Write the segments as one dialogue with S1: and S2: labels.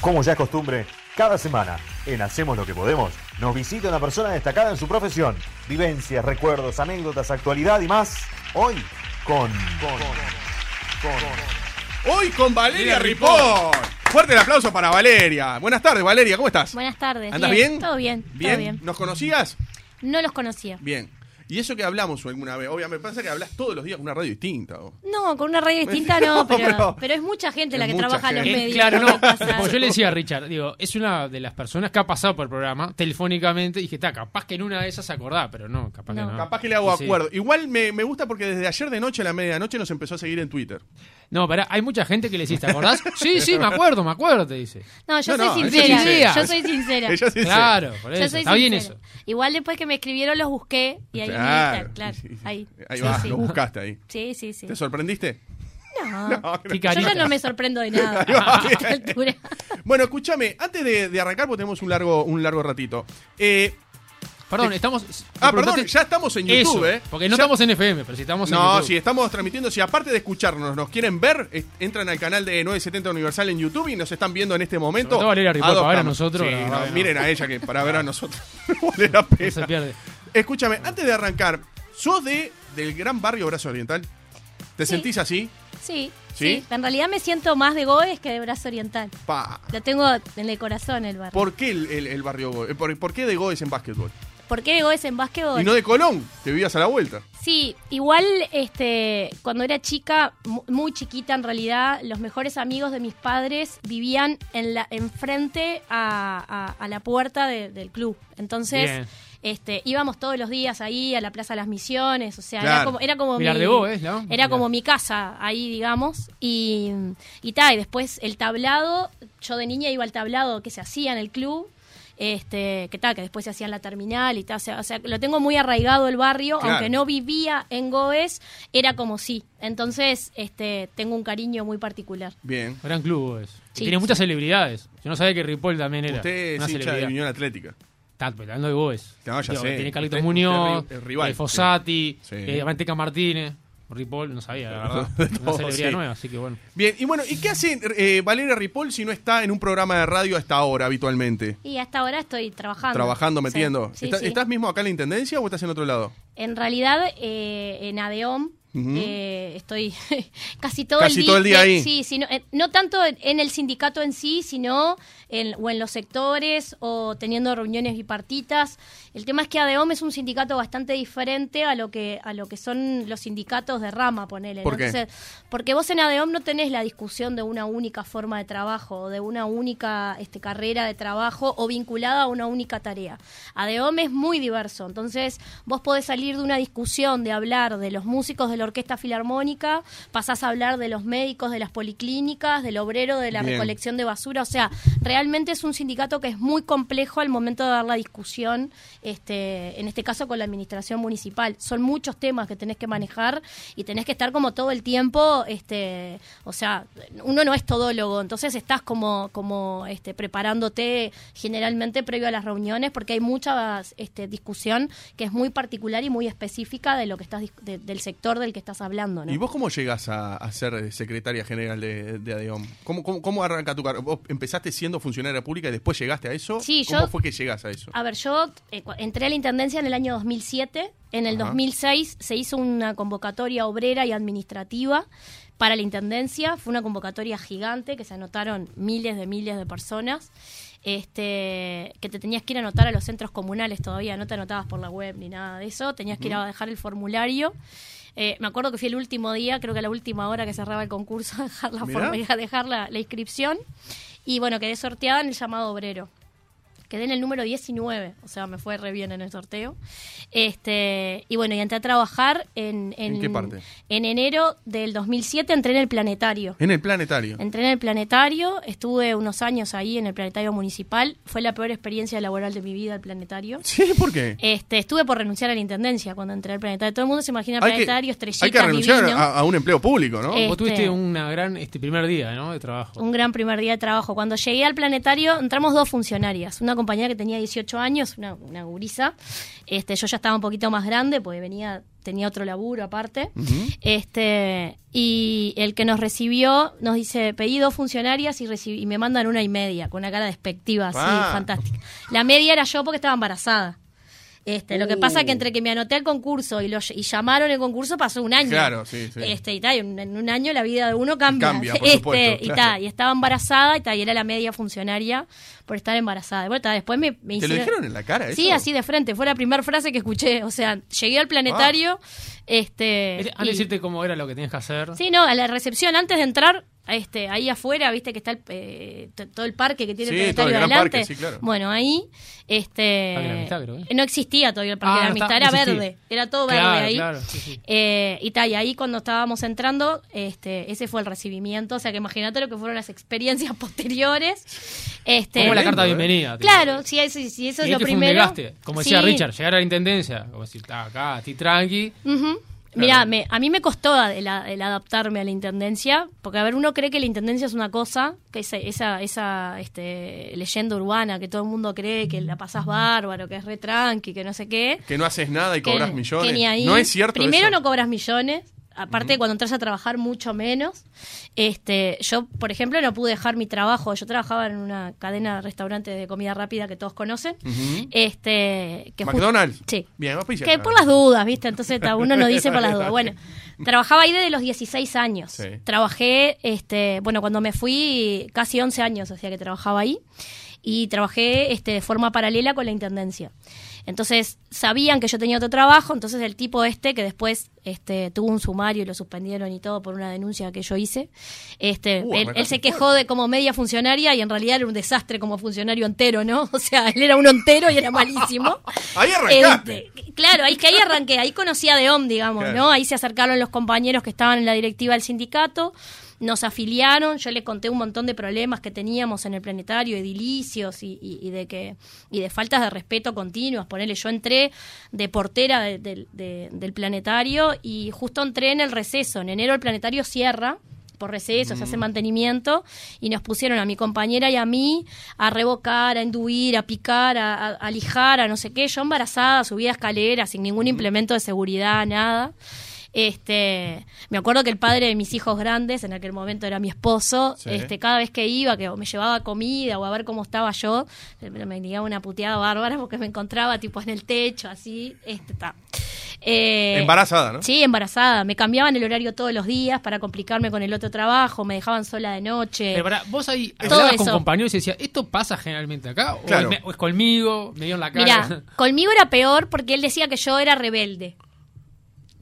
S1: Como ya es costumbre, cada semana en Hacemos lo que podemos nos visita una persona destacada en su profesión. Vivencias, recuerdos, anécdotas, actualidad y más. Hoy con... con, con
S2: Hoy con Valeria Ripoll. Fuerte el aplauso para Valeria. Buenas tardes, Valeria, ¿cómo estás?
S3: Buenas tardes.
S2: ¿Andas bien?
S3: Todo bien,
S2: ¿Bien?
S3: todo bien.
S2: ¿Nos conocías?
S3: No los conocía.
S2: Bien. ¿Y eso que hablamos alguna vez? Obviamente, pasa que hablas todos los días con una radio distinta. vos.
S3: No, con una radio distinta
S2: No,
S3: no, pero,
S2: pero-
S3: pero es mucha gente la que trabaja en los.
S4: Eh,
S3: medios.
S4: claro,
S3: ¿qué
S4: no. Porque yo le decía a Richard, digo, es una de las personas que ha pasado por el programa telefónicamente. Y dije, está, capaz que en una de esas se acordaba, pero no, capaz que
S3: No.
S2: Capaz que le hago
S4: Sí.
S2: acuerdo. Igual me, me gusta porque desde ayer de noche a la medianoche nos empezó a seguir en Twitter.
S4: No, pero hay mucha gente que le dice, ¿te acordás? sí, sí, me acuerdo, me acuerdo, te dice.
S3: No, yo
S2: No, no,
S3: soy
S2: ella
S3: sincera.
S4: sincera.
S3: Yo soy sincera.
S2: Ella sí
S4: Claro, por
S3: Yo
S4: eso.
S3: soy
S4: Está bien
S3: sincera.
S4: eso.
S3: Igual después que me escribieron los busqué y ahí
S2: Claro.
S3: claro,
S2: Sí, sí.
S3: ahí.
S2: Ahí
S3: Sí,
S2: va,
S3: sí.
S2: lo buscaste ahí.
S3: Sí, sí, sí.
S2: ¿Te sorprendiste?
S3: No.
S4: Qué
S3: Yo ya no me sorprendo de nada
S2: Ahí va,
S3: a esta altura.
S2: Bueno, escúchame, antes de, de arrancar, porque tenemos un largo, un largo ratito. Eh,
S4: Perdón, estamos.
S2: ah, perdón, ya estamos en YouTube,
S4: Eso,
S2: ¿eh?
S4: Porque no
S2: Ya-
S4: estamos en FM, pero si estamos en
S2: No,
S4: YouTube.
S2: si estamos transmitiendo, si aparte de escucharnos nos quieren ver, es- entran al canal de 970 Universal en YouTube y nos están viendo en este momento.
S4: Sobre todo Valeria Ripoll,
S2: dos
S4: para ver a nosotros,
S2: Sí, no,
S4: no.
S2: miren a ella que para ver a nosotros no vale la
S4: No se
S2: pena.
S4: pierde.
S2: Escúchame, antes de arrancar, ¿sos de del gran barrio Brazo Oriental? ¿Te
S3: Sí.
S2: sentís así?
S3: Sí,
S2: ¿Sí?
S3: sí, En realidad me siento más de Goes que de Brazo Oriental.
S2: Pa.
S3: Lo tengo en el corazón el barrio.
S2: ¿Por qué el, el- el barrio Goes? ¿Por, por qué de Goes en básquetbol?
S3: ¿Por qué de Goes en básquetbol?
S2: Y no de Colón, que vivías a la vuelta.
S3: Sí, igual este, cuando era chica, mu- muy chiquita en realidad, los mejores amigos de mis padres vivían en la enfrente a, a- a la puerta de- del club. Entonces,
S4: Bien.
S3: este, íbamos todos los días ahí a la Plaza de las Misiones, o sea,
S2: Claro.
S3: era como, era como
S4: Mirar
S3: mi,
S4: de vos, ¿eh? ¿no?
S3: era
S4: Mirá.
S3: como mi casa ahí, digamos, y y, ta, y después el tablado, yo de niña iba al tablado que se hacía en el club. Este, que tal, que después se hacía en la terminal y tal, o sea, o sea, lo tengo muy arraigado el barrio,
S2: Claro.
S3: aunque no vivía en Goes, era como sí. Entonces, este, tengo un cariño muy particular.
S2: Bien.
S4: Gran club es.
S3: Sí,
S4: Tiene
S3: sí.
S4: muchas celebridades. Yo no sabía que Ripoll también era.
S2: Usted
S4: una
S2: es hincha de. Unión Atlética.
S4: Está hablando de vos.
S2: No, ya sé.
S4: Tiene Carlitos
S2: Usted-
S4: Muñoz,
S2: usted es rival,
S4: eh, Fossati,
S2: sí.
S4: eh, Manteca Martínez. Ripoll, no sabía, la verdad. Una celebridad
S2: sí.
S4: nueva, así que bueno.
S2: Bien, y bueno, ¿y qué hace eh, Valeria Ripoll si no está en un programa de radio a esta hora habitualmente?
S3: Y hasta ahora estoy trabajando.
S2: Trabajando, metiendo.
S3: sí,
S2: ¿Está-
S3: sí.
S2: ¿Estás mismo acá en la Intendencia o estás en otro lado?
S3: En realidad, eh, en ADEOM eh, estoy casi todo
S2: Casi
S3: el día.
S2: todo el día ahí.
S3: Sí, sino, eh, no tanto en el sindicato en sí, sino en, o en los sectores o teniendo reuniones bipartitas. El tema es que ADEOM es un sindicato bastante diferente a lo que a lo que son los sindicatos de rama, ponele. ¿no?
S2: ¿Por qué?
S3: Entonces, porque vos en ADEOM no tenés la discusión de una única forma de trabajo, o de una única este, carrera de trabajo o vinculada a una única tarea. ADEOM es muy diverso, entonces vos podés salir de una discusión de hablar de los músicos de la Orquesta Filarmónica, pasás a hablar de los médicos de las policlínicas, del obrero de la
S2: Bien.
S3: recolección de basura, o sea, realmente es un sindicato que es muy complejo al momento de dar la discusión, este, en este caso con la administración municipal. Son muchos temas que tenés que manejar y tenés que estar como todo el tiempo, este, o sea, uno no es todólogo, entonces estás como, como este, preparándote generalmente previo a las reuniones porque hay mucha este, discusión que es muy particular y muy específica de lo que estás de- del sector del que estás hablando, ¿no?
S2: ¿Y vos cómo llegas a, ser eh, secretaria general de, de ADEOM? ¿Cómo, cómo, arranca tu carrera? ¿Vos empezaste siendo funcionaria pública y después llegaste a eso?
S3: Sí,
S2: ¿Cómo
S3: yo-
S2: fue que llegas a eso?
S3: A ver, yo eh, entré a la Intendencia en el año 2007. En el
S2: Ajá.
S3: 2006 se hizo una convocatoria obrera y administrativa para la Intendencia. Fue una convocatoria gigante que se anotaron miles de miles de personas. Este, que te tenías que ir a anotar a los centros comunales todavía, no te anotabas por la web ni nada de eso, tenías que ir a dejar el formulario. Eh, me acuerdo que fui el último día, creo que a la última hora que cerraba el concurso, a dejar la, forma- dejar la, la inscripción. Y bueno, quedé sorteada en el llamado obrero. Quedé en el número 19, o sea, me fue re bien en el sorteo. Este, y bueno, y entré a trabajar en,
S2: ¿En qué parte?
S3: En enero del 2007 entré en el planetario.
S2: En el planetario.
S3: Entré en el planetario, estuve unos años ahí en el planetario municipal. Fue la peor experiencia laboral de mi vida el planetario.
S2: Sí, ¿por qué?
S3: Este, estuve por renunciar a la intendencia cuando entré al planetario. Todo el mundo se imagina el
S2: Hay que,
S3: planetario, estrellitas,
S2: hay que renunciar a, a un empleo público, ¿no?
S3: Eh,
S4: Vos
S3: Este-
S4: tuviste una gran este primer día, ¿no? De trabajo.
S3: Un gran primer día de trabajo. Cuando llegué al planetario, entramos dos funcionarias. Una compañera que tenía 18 años, una, una gurisa. Este, yo ya estaba un poquito más grande, porque venía tenía otro laburo aparte. este Y el que nos recibió nos dice, pedí dos funcionarias y, recibí- y me mandan una y media, con una cara despectiva, así,
S2: Ah.
S3: fantástica. La media era yo porque estaba embarazada. Este, Lo que pasa es que entre que me anoté al concurso y, lo, y llamaron el concurso pasó un año.
S2: Claro, sí, sí.
S3: Este, y, ta, y en en un año la vida de uno cambia.
S2: Cambia, por
S3: este,
S2: supuesto,
S3: y,
S2: claro.
S3: ta, y estaba embarazada y, ta, y era la media funcionaria por estar embarazada. Y bueno, ta, después me, me
S2: ¿Te lo
S3: hicieron-
S2: dijeron en la cara eso?
S3: Sí, así de frente. Fue la primera frase que escuché. O sea, llegué al planetario. Este,
S4: Antes de
S3: y-
S4: decirte cómo era lo que tenías que hacer.
S3: Sí, no, a la recepción, antes de entrar, este, ahí afuera, viste que está el, eh, todo el parque que tiene
S2: Sí,
S3: el
S2: todo
S3: planetario
S2: el gran
S3: adelante.
S2: parque, sí, claro.
S3: Bueno, ahí, este,
S4: Parque de la Amistad, creo, ¿eh?
S3: no existía todavía el parque
S4: Ah,
S3: de la
S4: no está-
S3: amistad, era
S4: existía.
S3: verde, era todo verde ahí.
S4: claro, sí, sí.
S3: Eh, y tal, y ahí cuando estábamos entrando, este, ese fue el recibimiento, o sea que imagínate lo que fueron las experiencias posteriores. Este,
S4: Como la carta de bienvenida. tío.
S3: Claro, si, eso- si eso
S4: Y
S3: es
S4: ahí
S3: lo
S4: te
S3: primero.
S4: fumigaste. Como decía
S3: Sí.
S4: Richard, llegar a la intendencia. Como decir, está acá, estoy tranqui.
S3: Ujú. Mirá, me- a mí me costó el, el adaptarme a la intendencia, porque a ver, uno cree que la intendencia es una cosa, que esa, esa, esa este, leyenda urbana que todo el mundo cree que la pasás bárbaro, que es re tranqui, que no sé qué.
S2: Que no haces nada y
S3: que-
S2: cobras millones.
S3: que ni ahí.
S2: No es cierto
S3: Primero
S2: eso.
S3: no cobras millones, aparte cuando entras a trabajar mucho menos. Este, yo, por ejemplo, no pude dejar mi trabajo. Yo trabajaba en una cadena de restaurantes de comida rápida que todos conocen. Este, que
S2: McDonald's.
S3: Sí.
S2: Bien, va a pillar.
S3: Que por las dudas, ¿viste? Entonces uno no dice por las dudas. Bueno, trabajaba ahí desde los 16 años.
S2: Sí.
S3: Trabajé, este, bueno, cuando me fui, casi 11 años hacía que trabajaba ahí. Y trabajé este, de forma paralela con la intendencia. Entonces sabían que yo tenía otro trabajo, entonces el tipo este, que después este, tuvo un sumario y lo suspendieron y todo por una denuncia que yo hice, este,
S2: Uh,
S3: él, se quejó de como media funcionaria y en realidad era un desastre como funcionario entero, ¿no? O sea, él era uno entero y era malísimo.
S2: Ahí arrancaste.
S3: Este, claro, ahí que ahí arranqué, ahí conocí a Deom, digamos,
S2: Claro.
S3: ¿no? Ahí se acercaron los compañeros que estaban en la directiva del sindicato, nos afiliaron, yo les conté un montón de problemas que teníamos en el planetario, edilicios y, y- y de que y de faltas de respeto continuas. Ponele, yo entré de portera de- de- de- del planetario y justo entré en el receso. En enero el planetario cierra por receso, se hace mantenimiento, y nos pusieron a mi compañera y a mí a revocar, a enduir, a picar, a, a- a lijar, a no sé qué. Yo embarazada, subía escaleras sin ningún implemento de seguridad, nada. Este, me acuerdo que el padre de mis hijos grandes, en aquel momento era mi esposo,
S2: Sí.
S3: este, cada vez que iba, que me llevaba comida o a ver cómo estaba yo, me, digaba una puteada bárbara porque me encontraba tipo en el techo, así, este, ta. Eh,
S2: Embarazada, ¿no?
S3: Sí, embarazada. Me cambiaban el horario todos los días para complicarme con el otro trabajo, me dejaban sola de noche.
S4: Pero pará, vos ahí hablabas con compañeros y decías, ¿esto pasa generalmente acá? ¿O,
S2: Claro.
S4: es, me- o es conmigo? ¿Me dio en la cara?
S3: Mira, conmigo era peor porque él decía que yo era rebelde.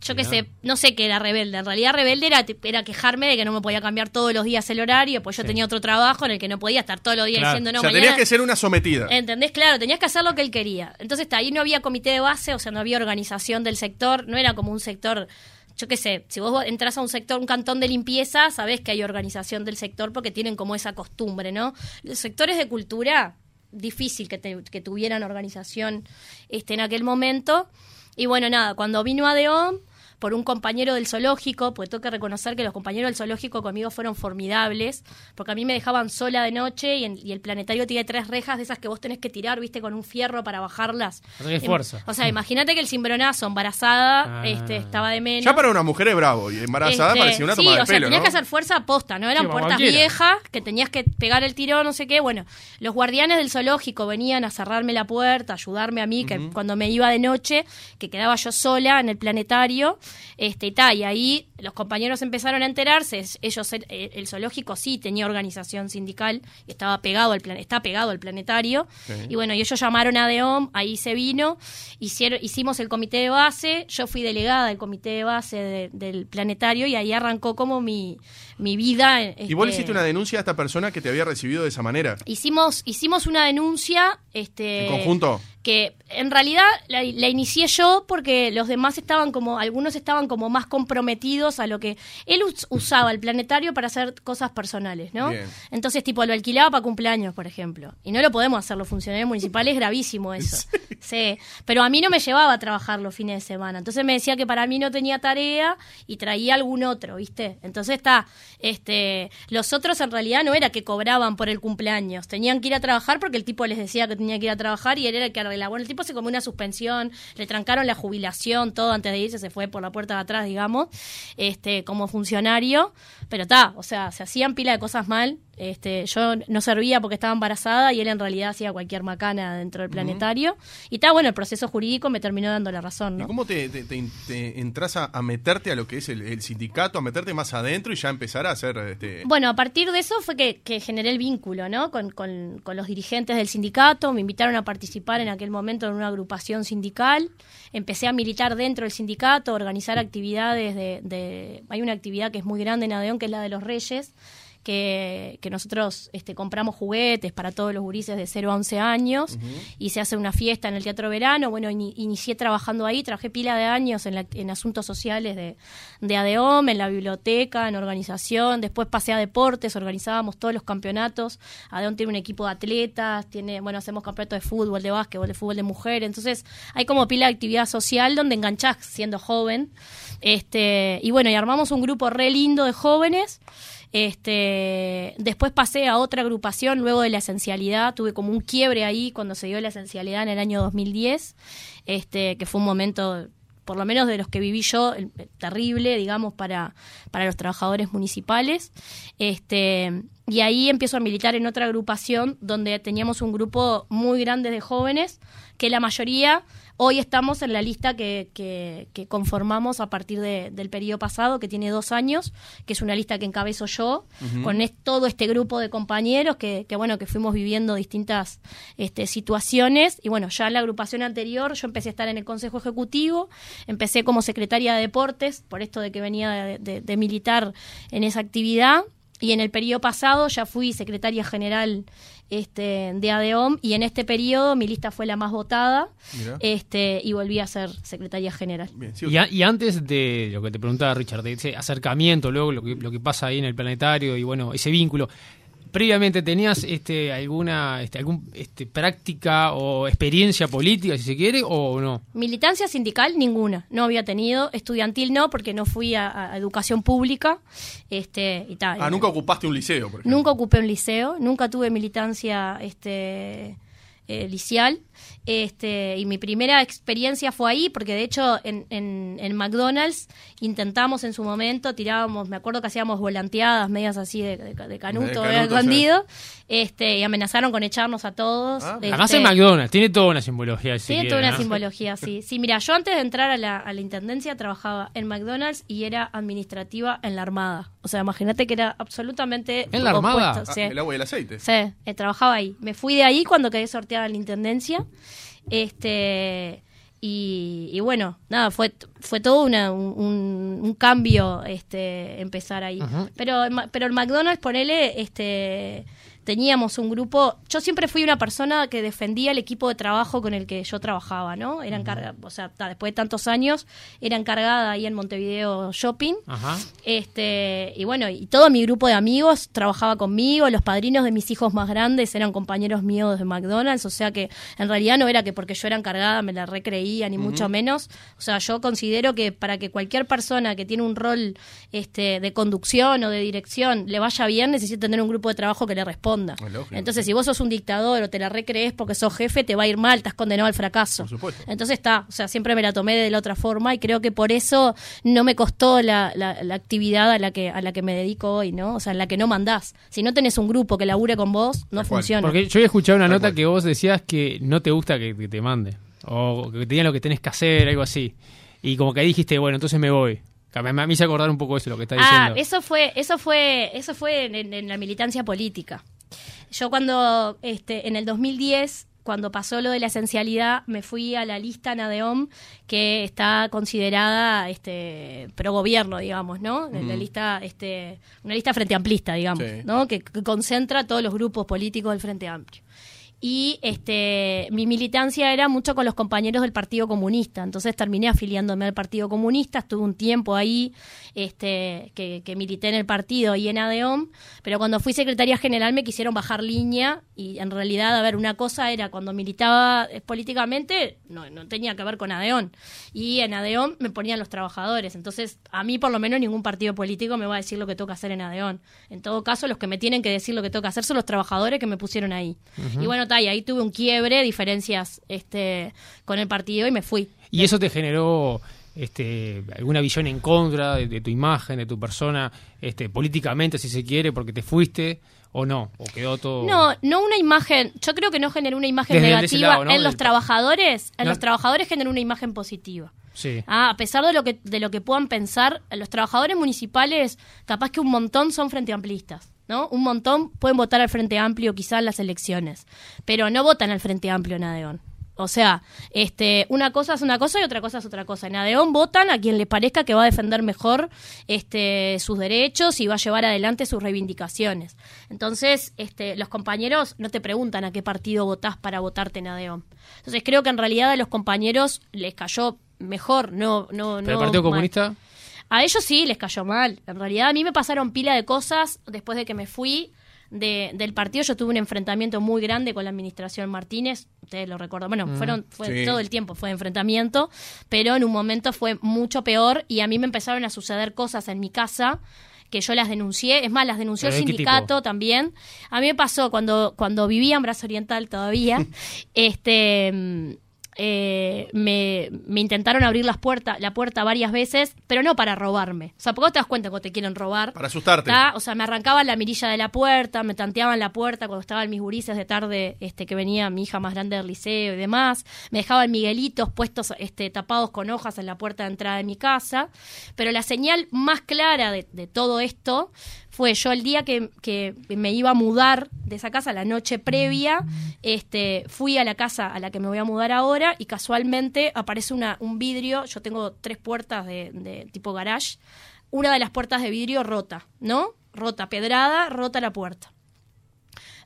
S3: Yo qué
S4: Mirá.
S3: sé, no sé qué era rebelde. En realidad rebelde era, era quejarme de que no me podía cambiar todos los días el horario, pues yo
S4: Sí.
S3: tenía otro trabajo en el que no podía estar todos los días
S4: Claro.
S3: diciendo no,
S2: o sea,
S3: mañana...
S2: tenías que ser una sometida.
S3: ¿Entendés? Claro, tenías que hacer lo que él quería. Entonces, está, ahí no había comité de base, o sea, no había organización del sector, no era como un sector, yo qué sé, si vos entras a un sector, un cantón de limpieza, sabés que hay organización del sector porque tienen como esa costumbre, ¿no? Los sectores de cultura, difícil que, te- que tuvieran organización este, en aquel momento. Y bueno, nada, cuando vino Adeón, por un compañero del zoológico, pues tengo que reconocer que los compañeros del zoológico conmigo fueron formidables, porque a mí me dejaban sola de noche y, en- y el planetario tiene tres rejas de esas que vos tenés que tirar, viste, con un fierro para bajarlas.
S4: No tenés
S3: Em-
S4: fuerza.
S3: O sea, imagínate que el cimbronazo, embarazada,
S4: Ah.
S3: este, estaba de menos.
S2: Ya para una mujer es bravo y embarazada
S3: Este,
S2: parecía una
S3: sí,
S2: toma de
S3: o sea,
S2: pelo,
S3: tenías
S2: ¿no?
S3: que hacer fuerza aposta, no eran
S4: Sí,
S3: puertas
S4: cualquiera.
S3: viejas que tenías que pegar el tirón, no sé qué. Bueno, los guardianes del zoológico venían a cerrarme la puerta, ayudarme a mí, que cuando me iba de noche, que quedaba yo sola en el planetario, este y tal, y ahí los compañeros empezaron a enterarse, ellos el, el zoológico sí tenía organización sindical y estaba pegado al plan, está pegado al planetario. Y bueno, y ellos llamaron a DEOM, ahí se vino, hicieron, hicimos el comité de base, yo fui delegada del comité de base de- del planetario y ahí arrancó como mi, mi vida.
S2: Y vos le
S3: este,
S2: hiciste una denuncia a esta persona que te había recibido de esa manera.
S3: Hicimos, hicimos una denuncia, este
S2: ¿En conjunto?
S3: que en realidad la, la inicié yo porque los demás estaban como, algunos estaban como más comprometidos a lo que él us- usaba el planetario para hacer cosas personales, ¿no?
S2: Bien.
S3: Entonces, tipo, lo alquilaba para cumpleaños, por ejemplo. Y no lo podemos hacer los funcionarios municipales, es gravísimo eso. Sí. Pero a mí no me llevaba a trabajar los fines de semana. Entonces me decía que para mí no tenía tarea y traía algún otro, ¿viste? Entonces está, Este, los otros en realidad no era que cobraban por el cumpleaños, tenían que ir a trabajar porque el tipo les decía que tenía que ir a trabajar y él era el que arreglaba. Bueno, el tipo se comió una suspensión, le trancaron la jubilación, todo antes de irse, se fue por la puerta de atrás, digamos, este, como funcionario, pero está, o sea, se hacían pila de cosas mal, este, yo no servía porque estaba embarazada y él en realidad hacía cualquier macana dentro del planetario. Y está bueno, el proceso jurídico me terminó dando la razón,
S2: ¿Y cómo te, te- te- te entras a, a meterte a lo que es el, el sindicato, a meterte más adentro y ya empezar a hacer... Este,
S3: Bueno, a partir de eso fue que, que generé el vínculo, ¿no? Con, con- con los dirigentes del sindicato, me invitaron a participar en aquel momento en una agrupación sindical, empecé a militar dentro del sindicato, a organizar actividades de, de- Hay una actividad que es muy grande en Adeón, que es la de los Reyes, que, que nosotros este, compramos juguetes para todos los gurises de 0 a 11 años y se hace una fiesta en el Teatro Verano. Bueno, ini- inicié trabajando ahí, trabajé pila de años en, la- en asuntos sociales de, de ADEOM, en la biblioteca, en organización. Después pasé a deportes, organizábamos todos los campeonatos. ADEOM tiene un equipo de atletas, tiene, bueno, hacemos campeonatos de fútbol, de básquetbol, de fútbol de mujer. Entonces hay como pila de actividad social donde enganchás siendo joven. Este, y bueno, y armamos un grupo re lindo de jóvenes. Este, después pasé a otra agrupación luego de la esencialidad, tuve como un quiebre ahí cuando se dio la esencialidad en el año 2010, este, que fue un momento, por lo menos de los que viví yo, terrible, digamos, para, para los trabajadores municipales. Este, y ahí empiezo a militar en otra agrupación donde teníamos un grupo muy grande de jóvenes, que la mayoría hoy estamos en la lista que, que- que conformamos a partir de- del periodo pasado, que tiene dos años, que es una lista que encabezo yo, con es- todo este grupo de compañeros que, que, bueno, que fuimos viviendo distintas este, situaciones. Y bueno, ya en la agrupación anterior yo empecé a estar en el Consejo Ejecutivo, empecé como secretaria de Deportes, por esto de que venía de- de- de militar en esa actividad. Y en el periodo pasado ya fui secretaria general este, de ADEOM y en este periodo mi lista fue la más votada
S2: Mirá.
S3: este, y volví a ser secretaria general.
S2: bien, sí,
S4: Y, a- y antes de lo que te preguntaba Richard, de ese acercamiento, luego lo que, lo que pasa ahí en el planetario y bueno, ese vínculo. Previamente tenías este alguna este, algún este, práctica o experiencia política, si se quiere, o no.
S3: Militancia sindical, ninguna. No había tenido. Estudiantil no, porque no fui a, a educación pública. Este, y tal.
S2: Ah, nunca ocupaste un liceo, por ejemplo.
S3: Nunca ocupé un liceo, nunca tuve militancia este, eh, licial. Este, y mi primera experiencia fue ahí, porque de hecho en, en, en McDonald's intentamos en su momento, tirábamos, me acuerdo que hacíamos volanteadas medias así de, de, de canuto,
S2: De
S3: escondido, este, y amenazaron con echarnos a todos.
S2: Ah.
S3: este,
S4: Además en McDonald's, tiene toda una simbología. si
S3: Tiene
S4: quiere,
S3: toda una
S4: ¿no?
S3: simbología, sí. Sí, mira, yo antes de entrar a la, a la intendencia trabajaba en McDonald's y era administrativa en la Armada. O sea, imagínate que era absolutamente.
S4: ¿En la Armada?
S3: opuesto,
S2: Ah,
S3: sí.
S2: el agua y el aceite.
S3: Sí, eh, trabajaba ahí. Me fui de ahí cuando quedé sorteada en la intendencia. Este. Y, y bueno, nada, fue, fue todo una- un, un- un cambio este, empezar ahí.
S4: Ajá.
S3: Pero, pero el McDonald's, ponele, este, teníamos un grupo. Yo siempre fui una persona que defendía el equipo de trabajo con el que yo trabajaba, ¿no? Era encarga, o sea, después de tantos años, era encargada ahí en Montevideo Shopping.
S4: Ajá.
S3: Este, y bueno, y todo mi grupo de amigos trabajaba conmigo, los padrinos de mis hijos más grandes eran compañeros míos de McDonald's, o sea que en realidad no era que porque yo era encargada me la recreía, ni mucho menos. O sea, yo considero que para que cualquier persona que tiene un rol este, de conducción o de dirección le vaya bien, necesita tener un grupo de trabajo que le responda. Entonces, si vos sos un dictador o te la recrees porque sos jefe, te va a ir mal, estás condenado al fracaso.
S2: Por supuesto.
S3: Entonces está, o sea, siempre me la tomé de la otra forma y creo que por eso no me costó la, la, la actividad a la que a la que me dedico hoy, ¿no? O sea, en la que no mandás. Si no tenés un grupo que labure con vos, no
S2: Tal cual.
S3: funciona.
S4: Porque yo había escuchado una
S2: Tal
S4: nota
S2: cual.
S4: que vos decías que no te gusta que, que te mande. O que te digan lo que tenés que hacer, algo así. Y como que ahí dijiste, bueno, entonces me voy. Me, me hizo acordar un poco eso, lo que está
S3: Ah,
S4: diciendo.
S3: eso fue, eso fue, eso fue en, en la militancia política. Yo cuando, este, en el 2010, cuando pasó lo de la esencialidad, me fui a la lista Nadeom, que está considerada, este, pro gobierno, digamos, ¿no? La lista, este, una lista frente amplista, digamos,
S2: Sí.
S3: ¿no? Que, que concentra todos los grupos políticos del Frente Amplio. Y este mi militancia era mucho con los compañeros del Partido Comunista. Entonces terminé afiliándome al Partido Comunista, estuve un tiempo ahí este, que, que milité en el partido y en ADEOM, pero cuando fui secretaria general me quisieron bajar línea y en realidad, a ver, una cosa era cuando militaba eh, políticamente, no, no tenía que ver con ADEOM. Y en ADEOM me ponían los trabajadores. Entonces, a mí por lo menos ningún partido político me va a decir lo que tengo que hacer en ADEOM. En todo caso, los que me tienen que decir lo que tengo que hacer son los trabajadores que me pusieron ahí. Y bueno, y ahí tuve un quiebre, diferencias este, con el partido y me fui.
S4: ¿Y eso te generó este, alguna visión en contra de, de tu imagen, de tu persona, este, políticamente, si se quiere, porque te fuiste? ¿O no? ¿O quedó todo.?
S3: No, no una imagen. Yo creo que no generó una imagen
S4: Desde-
S3: negativa
S4: lado, ¿no?
S3: en los trabajadores. En
S4: No.
S3: los trabajadores generó una imagen positiva.
S4: Sí.
S3: Ah, a pesar de lo que de lo que puedan pensar, los trabajadores municipales, capaz que un montón son frente amplistas, ¿no? Un montón pueden votar al Frente Amplio quizás en las elecciones, pero no votan al Frente Amplio en Adeón. O sea, este, una cosa es una cosa y otra cosa es otra cosa. En Adeón votan a quien les parezca que va a defender mejor este, sus derechos y va a llevar adelante sus reivindicaciones. Entonces, este, los compañeros no te preguntan a qué partido votás para votarte en Adeón. Entonces, creo que en realidad a los compañeros les cayó mejor, no, no,
S4: ¿Pero
S3: no
S4: el Partido
S3: mal.
S4: Comunista?
S3: A ellos sí les cayó mal. En realidad a mí me pasaron pila de cosas después de que me fui de- del partido. Yo tuve un enfrentamiento muy grande con la administración Martínez. Ustedes lo recuerdan. Bueno, fueron fue
S2: Sí.
S3: todo el tiempo fue enfrentamiento, pero en un momento fue mucho peor y a mí me empezaron a suceder cosas en mi casa que yo las denuncié, es más, las denunció el
S4: ¿Pero de qué
S3: sindicato también. A mí me pasó cuando, cuando vivía en Brazo Oriental todavía, este mm, eh, me, me intentaron abrir las la puerta varias veces, pero no para robarme. O sea, ¿por qué te das cuenta cuando te quieren robar?
S2: Para asustarte.
S3: ¿Tá? O sea, me arrancaban la mirilla de la puerta, me tanteaban la puerta cuando estaban mis gurises de tarde, este, que venía mi hija más grande del liceo y demás. Me dejaban miguelitos puestos, este, tapados con hojas en la puerta de entrada de mi casa. Pero la señal más clara de, de todo esto fue yo el día que, que me iba a mudar de esa casa, la noche previa, este, fui a la casa a la que me voy a mudar ahora y casualmente aparece una, un vidrio, yo tengo tres puertas de, de tipo garage, una de las puertas de vidrio rota, ¿no? Rota, pedrada, rota la puerta.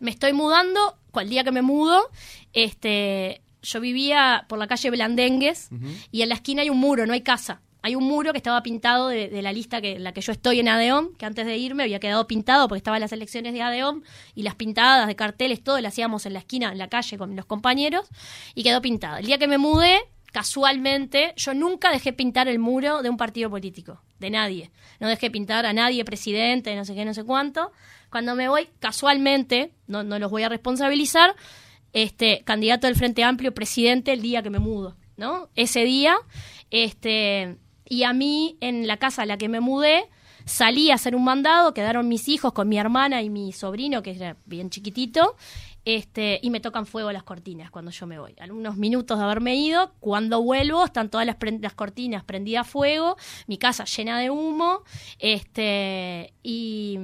S3: Me estoy mudando, cual día que me mudo, este, yo vivía por la calle Blandengues y en la esquina hay un muro, no hay casa. Hay un muro que estaba pintado de, la lista que en la que yo estoy en Adeón, que antes de irme había quedado pintado porque estaban las elecciones de Adeón y las pintadas de carteles, todo lo hacíamos en la esquina, en la calle con los compañeros y quedó pintado. El día que me mudé, casualmente, yo nunca dejé pintar el muro de un partido político, de nadie. No dejé pintar a nadie presidente, no sé qué, no sé cuánto. Cuando me voy, casualmente, no, no los voy a responsabilizar, este candidato del Frente Amplio, presidente, el día que me mudo, ¿no? Ese día, este, y a mí, en la casa a la que me mudé, salí a hacer un mandado, quedaron mis hijos con mi hermana y mi sobrino, que era bien chiquitito, este, y me tocan fuego las cortinas cuando yo me voy. A unos minutos de haberme ido, cuando vuelvo, están todas las, las cortinas prendidas a fuego, mi casa llena de humo, este, y,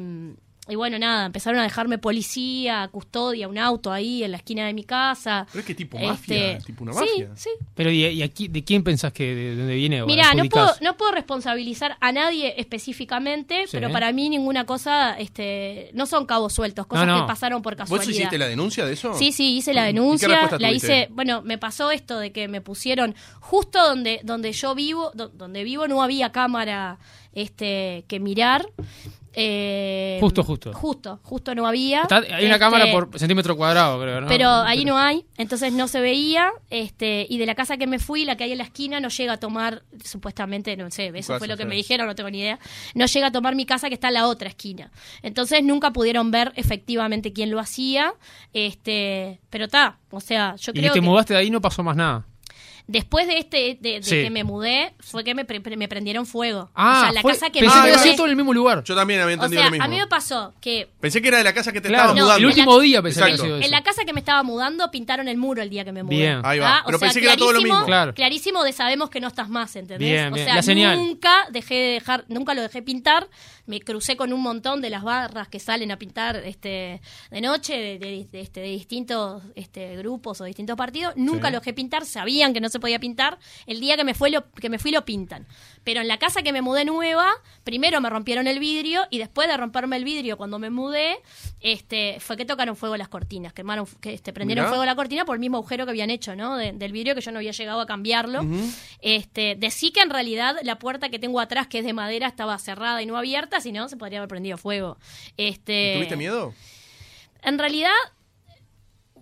S3: y bueno, nada, empezaron a dejarme policía, custodia, un auto ahí en la esquina de mi casa.
S2: Pero es que tipo mafia, tipo una
S3: Este, sí,
S2: mafia.
S3: Sí,
S4: Pero ¿y, y aquí, de quién pensás que de dónde viene?
S3: Mira, no puedo, no puedo responsabilizar a nadie específicamente,
S4: Sí.
S3: pero para mí ninguna cosa, este, no son cabos sueltos, cosas
S4: No, no.
S3: que pasaron por casualidad.
S2: ¿Vos hiciste la denuncia de eso?
S3: Sí, sí, hice la
S2: ¿Y qué
S3: denuncia,
S2: respuesta
S3: la
S2: tuviste?
S3: hice, bueno, me pasó esto de que me pusieron justo donde donde yo vivo, do- donde vivo no había cámara este que mirar. Eh,
S4: Justo, justo.
S3: Justo, justo no había.
S4: Está- hay una
S3: Este,
S4: cámara por centímetro cuadrado, creo, ¿no?
S3: pero ahí no hay, entonces no se veía, este, y de la casa que me fui, la que hay en la esquina, no llega a tomar, supuestamente, no sé, eso fue lo que
S2: sí.
S3: me dijeron, no tengo ni idea, no llega a tomar mi casa que está en la otra esquina. Entonces nunca pudieron ver efectivamente quién lo hacía, este, pero está, o sea, yo
S4: Y
S3: creo
S4: te
S3: que
S4: mudaste de ahí y no pasó más nada.
S3: Después de este, de, de
S4: Sí.
S3: que me mudé, fue que me, pre- me prendieron fuego.
S4: Ah,
S3: o sea, la
S4: fue-
S3: casa que
S4: pensé
S3: me
S4: que había todo en el mismo lugar.
S2: Yo también había
S3: o
S2: entendido
S3: sea,
S2: lo mismo.
S3: a mí me pasó que
S2: Pensé que era de la casa que te
S4: Claro,
S2: estabas
S3: No,
S2: mudando.
S4: el
S3: en
S4: último
S3: la-
S4: día pensé que
S2: Exacto.
S3: En
S4: eso.
S3: la casa que me estaba mudando pintaron el muro el día que me mudé.
S4: Bien.
S2: Ahí va.
S3: Ah,
S2: Pero
S3: o sea,
S2: pensé que era todo lo mismo.
S4: Claro.
S3: Clarísimo de sabemos que no estás más, ¿entendés?
S4: Bien,
S3: o
S4: bien.
S3: sea,
S4: La señal.
S3: nunca dejé de dejar, nunca lo dejé pintar. Me crucé con un montón de las barras que salen a pintar este de noche de, de- de- este, de distintos este, grupos o distintos partidos. Nunca
S2: Sí.
S3: lo dejé pintar, sabían que no se se podía pintar. El día que me, fue lo, que me fui lo pintan. Pero en la casa que me mudé nueva, primero me rompieron el vidrio y después de romperme el vidrio cuando me mudé, este, fue que tocaron fuego las cortinas, quemaron, que este, prendieron
S2: Mirá.
S3: fuego la cortina por el mismo agujero que habían hecho, ¿no? De- del vidrio que yo no había llegado a cambiarlo. Este, decí que en realidad la puerta que tengo atrás, que es de madera, estaba cerrada y no abierta, si no se podría haber prendido fuego. Este,
S2: ¿Tuviste miedo?
S3: en realidad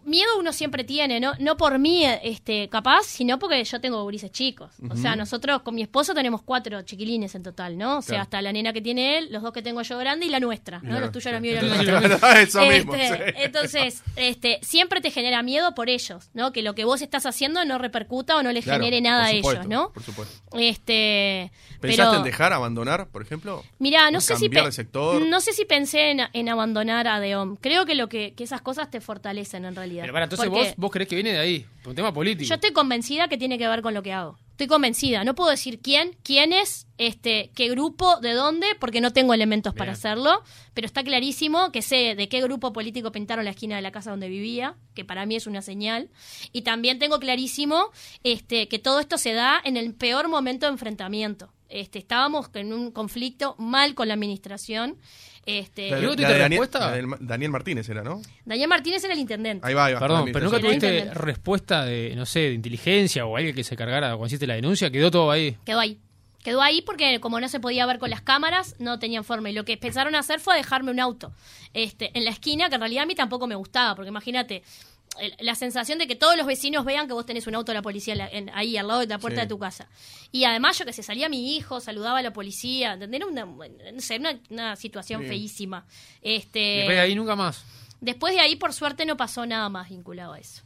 S3: miedo uno siempre tiene, ¿no? No por mí, este, capaz, sino porque yo tengo gurises chicos. O sea, nosotros con mi esposo tenemos cuatro chiquilines en total, ¿no? O sea,
S2: Claro.
S3: hasta la nena que tiene él, los dos que tengo yo grande y la nuestra, ¿no?
S2: Claro,
S3: Los tuyos, los míos y los nuestros.
S2: Eso mismo.
S3: Este,
S2: sí.
S3: Entonces, este, siempre te genera miedo por ellos, ¿no? Que lo que vos estás haciendo no repercuta o no les
S2: Claro,
S3: genere nada
S2: por
S3: a
S2: supuesto,
S3: ellos, ¿no?
S2: Por supuesto.
S3: Este,
S2: ¿Pensaste
S3: pero,
S2: en dejar, abandonar, por ejemplo?
S3: Mira, no
S2: ¿En
S3: sé si
S2: de sector?
S3: no sé si pensé en, en abandonar a Deom. Creo que lo que, que esas cosas te fortalecen en realidad.
S4: Pero para, entonces
S3: Porque-
S4: vos, vos creés que viene de ahí, por un tema político.
S3: Yo estoy convencida que tiene que ver con lo que hago. Estoy convencida. No puedo decir quién, quién es, este, qué grupo, de dónde, porque no tengo elementos para hacerlo. Pero está clarísimo que sé de qué grupo político pintaron la esquina de la casa donde vivía, que para mí es una señal. Y también tengo clarísimo este, que todo esto se da en el peor momento de enfrentamiento. Este, estábamos en un conflicto mal con la administración. Este,
S2: La,
S4: ¿Y vos
S2: la
S4: tuviste
S2: de Daniel,
S4: respuesta?
S2: Daniel Martínez era, ¿no?
S3: Daniel Martínez era el intendente.
S2: Ahí va, ahí va.
S4: Perdón, pero nunca tuviste respuesta de, no sé, de inteligencia o alguien que se cargara cuando hiciste la denuncia, quedó todo ahí.
S3: Quedó ahí. Quedó ahí porque como no se podía ver con las cámaras, no tenían forma. Y lo que empezaron a hacer fue dejarme un auto este, en la esquina, que en realidad a mí tampoco me gustaba, porque imagínate, la sensación de que todos los vecinos vean que vos tenés un auto de la policía en ahí al lado de la puerta
S2: Sí.
S3: de tu casa. Y además yo que se salía mi hijo, saludaba a la policía, ¿entendés? Era una, una, una situación feísima. Este,
S4: Después de ahí nunca más.
S3: Después de ahí, por suerte, no pasó nada más vinculado a eso.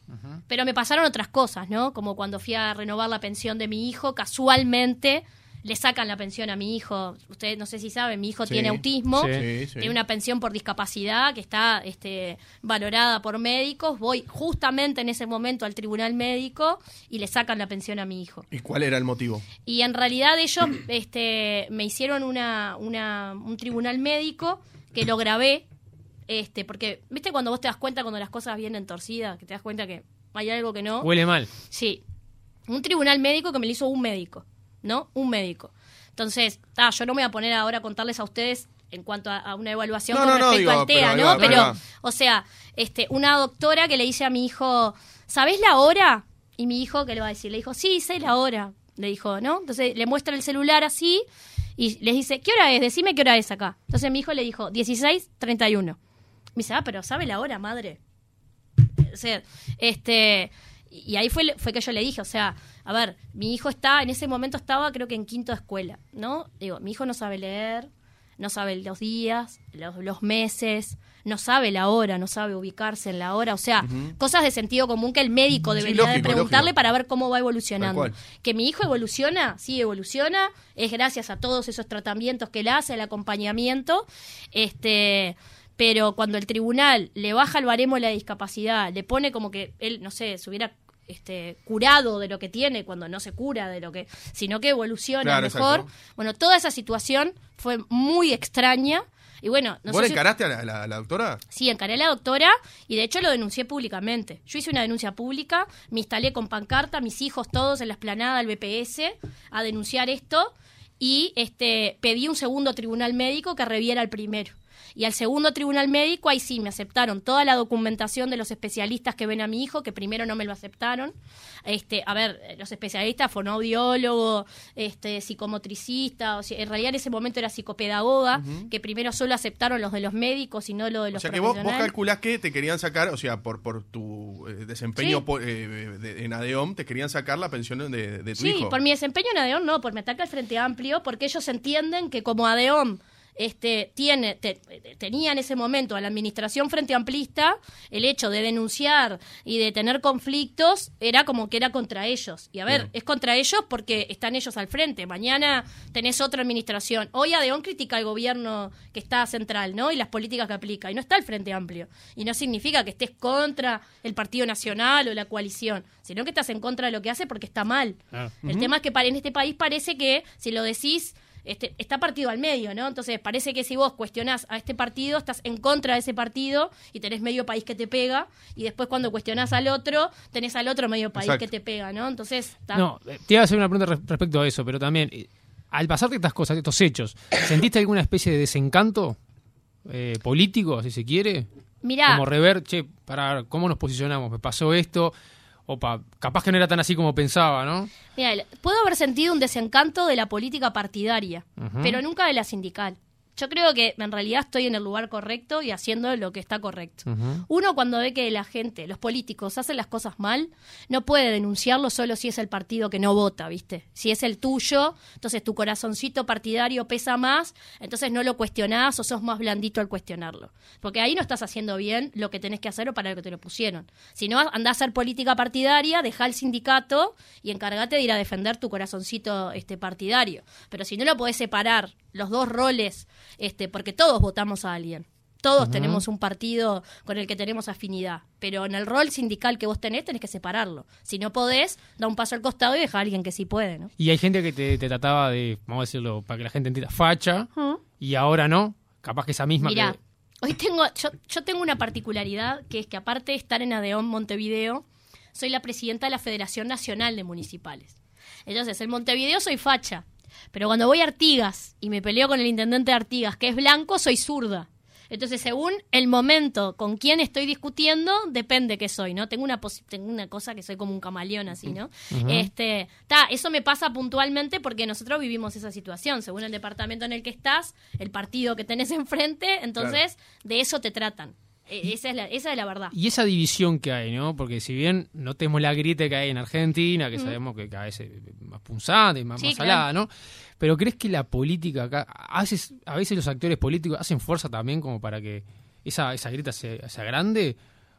S3: Pero me pasaron otras cosas, ¿no? Como cuando fui a renovar la pensión de mi hijo, casualmente le sacan la pensión a mi hijo. Ustedes no sé si saben, mi hijo
S2: Sí.
S3: tiene autismo,
S4: Sí.
S2: Sí, sí.
S3: tiene una pensión por discapacidad que está este, valorada por médicos. Voy justamente en ese momento al tribunal médico y le sacan la pensión a mi hijo.
S2: ¿Y cuál era el motivo?
S3: Y en realidad ellos este, me hicieron una, una- un tribunal médico que lo grabé, este, porque, ¿viste cuando vos te das cuenta cuando las cosas vienen torcidas, que te das cuenta que hay algo que no?
S4: Huele mal.
S3: Sí. Un tribunal médico que me lo hizo un médico, ¿no? Un médico. Entonces, ta, yo no me voy a poner ahora a contarles a ustedes en cuanto a, a una evaluación
S2: No,
S3: con
S2: no, no,
S3: respecto
S2: digo,
S3: al TEA,
S2: pero
S3: ¿no? pero, o sea, este, una doctora que le dice a mi hijo, ¿sabés la hora? Y mi hijo, ¿qué le va a decir? Le dijo, sí, sé la hora. Le dijo, ¿no? Entonces le muestra el celular así y les dice, ¿qué hora es? Decime qué hora es acá. Entonces mi hijo le dijo, 16.31. Me dice, ah, pero ¿sabe la hora, madre? O sea, este, y ahí fue, fue que yo le dije, o sea, a ver, mi hijo está, en ese momento estaba creo que en quinto de escuela, ¿no? Digo, mi hijo no sabe leer, no sabe los días, los, los meses, no sabe la hora, no sabe ubicarse en la hora, o sea, cosas de sentido común que el médico
S2: Sí,
S3: debería de preguntarle
S2: lógico.
S3: para ver cómo va evolucionando. Que mi hijo evoluciona, sí evoluciona, es gracias a todos esos tratamientos que él hace, el acompañamiento, este pero cuando el tribunal le baja el baremo de la discapacidad, le pone como que él, no sé, se hubiera este, curado de lo que tiene cuando no se cura de lo que, sino que evoluciona
S2: Claro,
S3: mejor.
S2: exacto.
S3: Bueno, toda esa situación fue muy extraña y bueno, no
S2: ¿Vos
S3: sé
S2: le
S3: si-
S2: encaraste a la, la- la doctora?
S3: Sí, encaré a la doctora y de hecho lo denuncié públicamente. Yo hice una denuncia pública, me instalé con pancarta, mis hijos todos en la esplanada del BPS a denunciar esto y este pedí un segundo tribunal médico que reviera el primero. Y al segundo tribunal médico, ahí sí, me aceptaron toda la documentación de los especialistas que ven a mi hijo, que primero no me lo aceptaron. Este, a ver, los especialistas, fonoaudiólogo, este, psicomotricista, o sea, en realidad en ese momento era psicopedagoga, que primero solo aceptaron los de los médicos y no lo de
S2: O
S3: los
S2: sea que vos, calculás que te querían sacar, o sea, por, por tu eh, desempeño
S3: Sí.
S2: eh, de- en ADEOM, te querían sacar la pensión de, de tu
S3: Sí,
S2: hijo.
S3: por mi desempeño en ADEOM no, por mi ataque al Frente Amplio, porque ellos entienden que como ADEOM este, tiene, te- tenía en ese momento a la administración Frente Amplista, el hecho de denunciar y de tener conflictos era como que era contra ellos. Y a ver, es contra ellos porque están ellos al frente. Mañana tenés otra administración. Hoy ADEOM critica al gobierno que está central, ¿no? Y las políticas que aplica. Y no está el Frente Amplio. Y no significa que estés contra el Partido Nacional o la coalición, sino que estás en contra de lo que hace porque está mal.
S4: Claro.
S3: El tema es que en este país parece que si lo decís este, está partido al medio, ¿no? Entonces parece que si vos cuestionás a este partido, estás en contra de ese partido y tenés medio país que te pega, y después cuando cuestionás al otro, tenés al otro medio país
S2: Exacto.
S3: que te pega, ¿no? Entonces, está-
S4: No, eh, te iba a hacer una pregunta re- respecto a eso, pero también, eh, al pasarte estas cosas, estos hechos, ¿sentiste alguna especie de desencanto eh, político, si se quiere?
S3: mirá,
S4: Como rever, che, para cómo nos posicionamos, me pasó esto, o pa- capaz que no era tan así como pensaba, ¿no?
S3: Mira, puedo haber sentido un desencanto de la política partidaria, pero nunca de la sindical. Yo creo que en realidad estoy en el lugar correcto y haciendo lo que está correcto. Uno cuando ve que la gente, los políticos, hacen las cosas mal, no puede denunciarlo solo si es el partido que no vota, ¿viste? Si es el tuyo, entonces tu corazoncito partidario pesa más, entonces no lo cuestionás o sos más blandito al cuestionarlo. Porque ahí no estás haciendo bien lo que tenés que hacer o para lo que te lo pusieron. Si no, andá a hacer política partidaria, dejá el sindicato y encárgate de ir a defender tu corazoncito este partidario. Pero si no lo podés separar los dos roles, este, porque todos votamos a alguien. Todos tenemos un partido con el que tenemos afinidad, pero en el rol sindical que vos tenés tenés que separarlo. Si no podés, da un paso al costado y deja a alguien que sí puede, ¿no?
S4: Y hay gente que te, te trataba de, vamos a decirlo, para que la gente entienda, facha, y ahora no, capaz que esa misma
S3: Mirá,
S4: que...
S3: hoy tengo, yo, yo tengo una particularidad que es que aparte de estar en Adeón Montevideo, soy la presidenta de la Federación Nacional de Municipales. Entonces, en Montevideo soy facha, pero cuando voy a Artigas y me peleo con el intendente de Artigas, que es blanco, soy zurda. Entonces, según el momento con quién estoy discutiendo, depende qué soy, ¿no? Tengo una tengo una cosa que soy como un camaleón así, ¿no? Este, ta, eso me pasa puntualmente porque nosotros vivimos esa situación, según el departamento en el que estás, el partido que tenés enfrente, entonces de eso te tratan. E- Esa es la, esa es la verdad.
S4: Y esa división que hay, ¿no? Porque si bien no tenemos la grieta que hay en Argentina, que sabemos que cada vez es más punzante, más,
S3: Sí,
S4: más
S3: claro.
S4: salada, ¿no? Pero ¿crees que la política acá, a veces, a veces los actores políticos hacen fuerza también como para que esa, esa grieta sea, sea grande?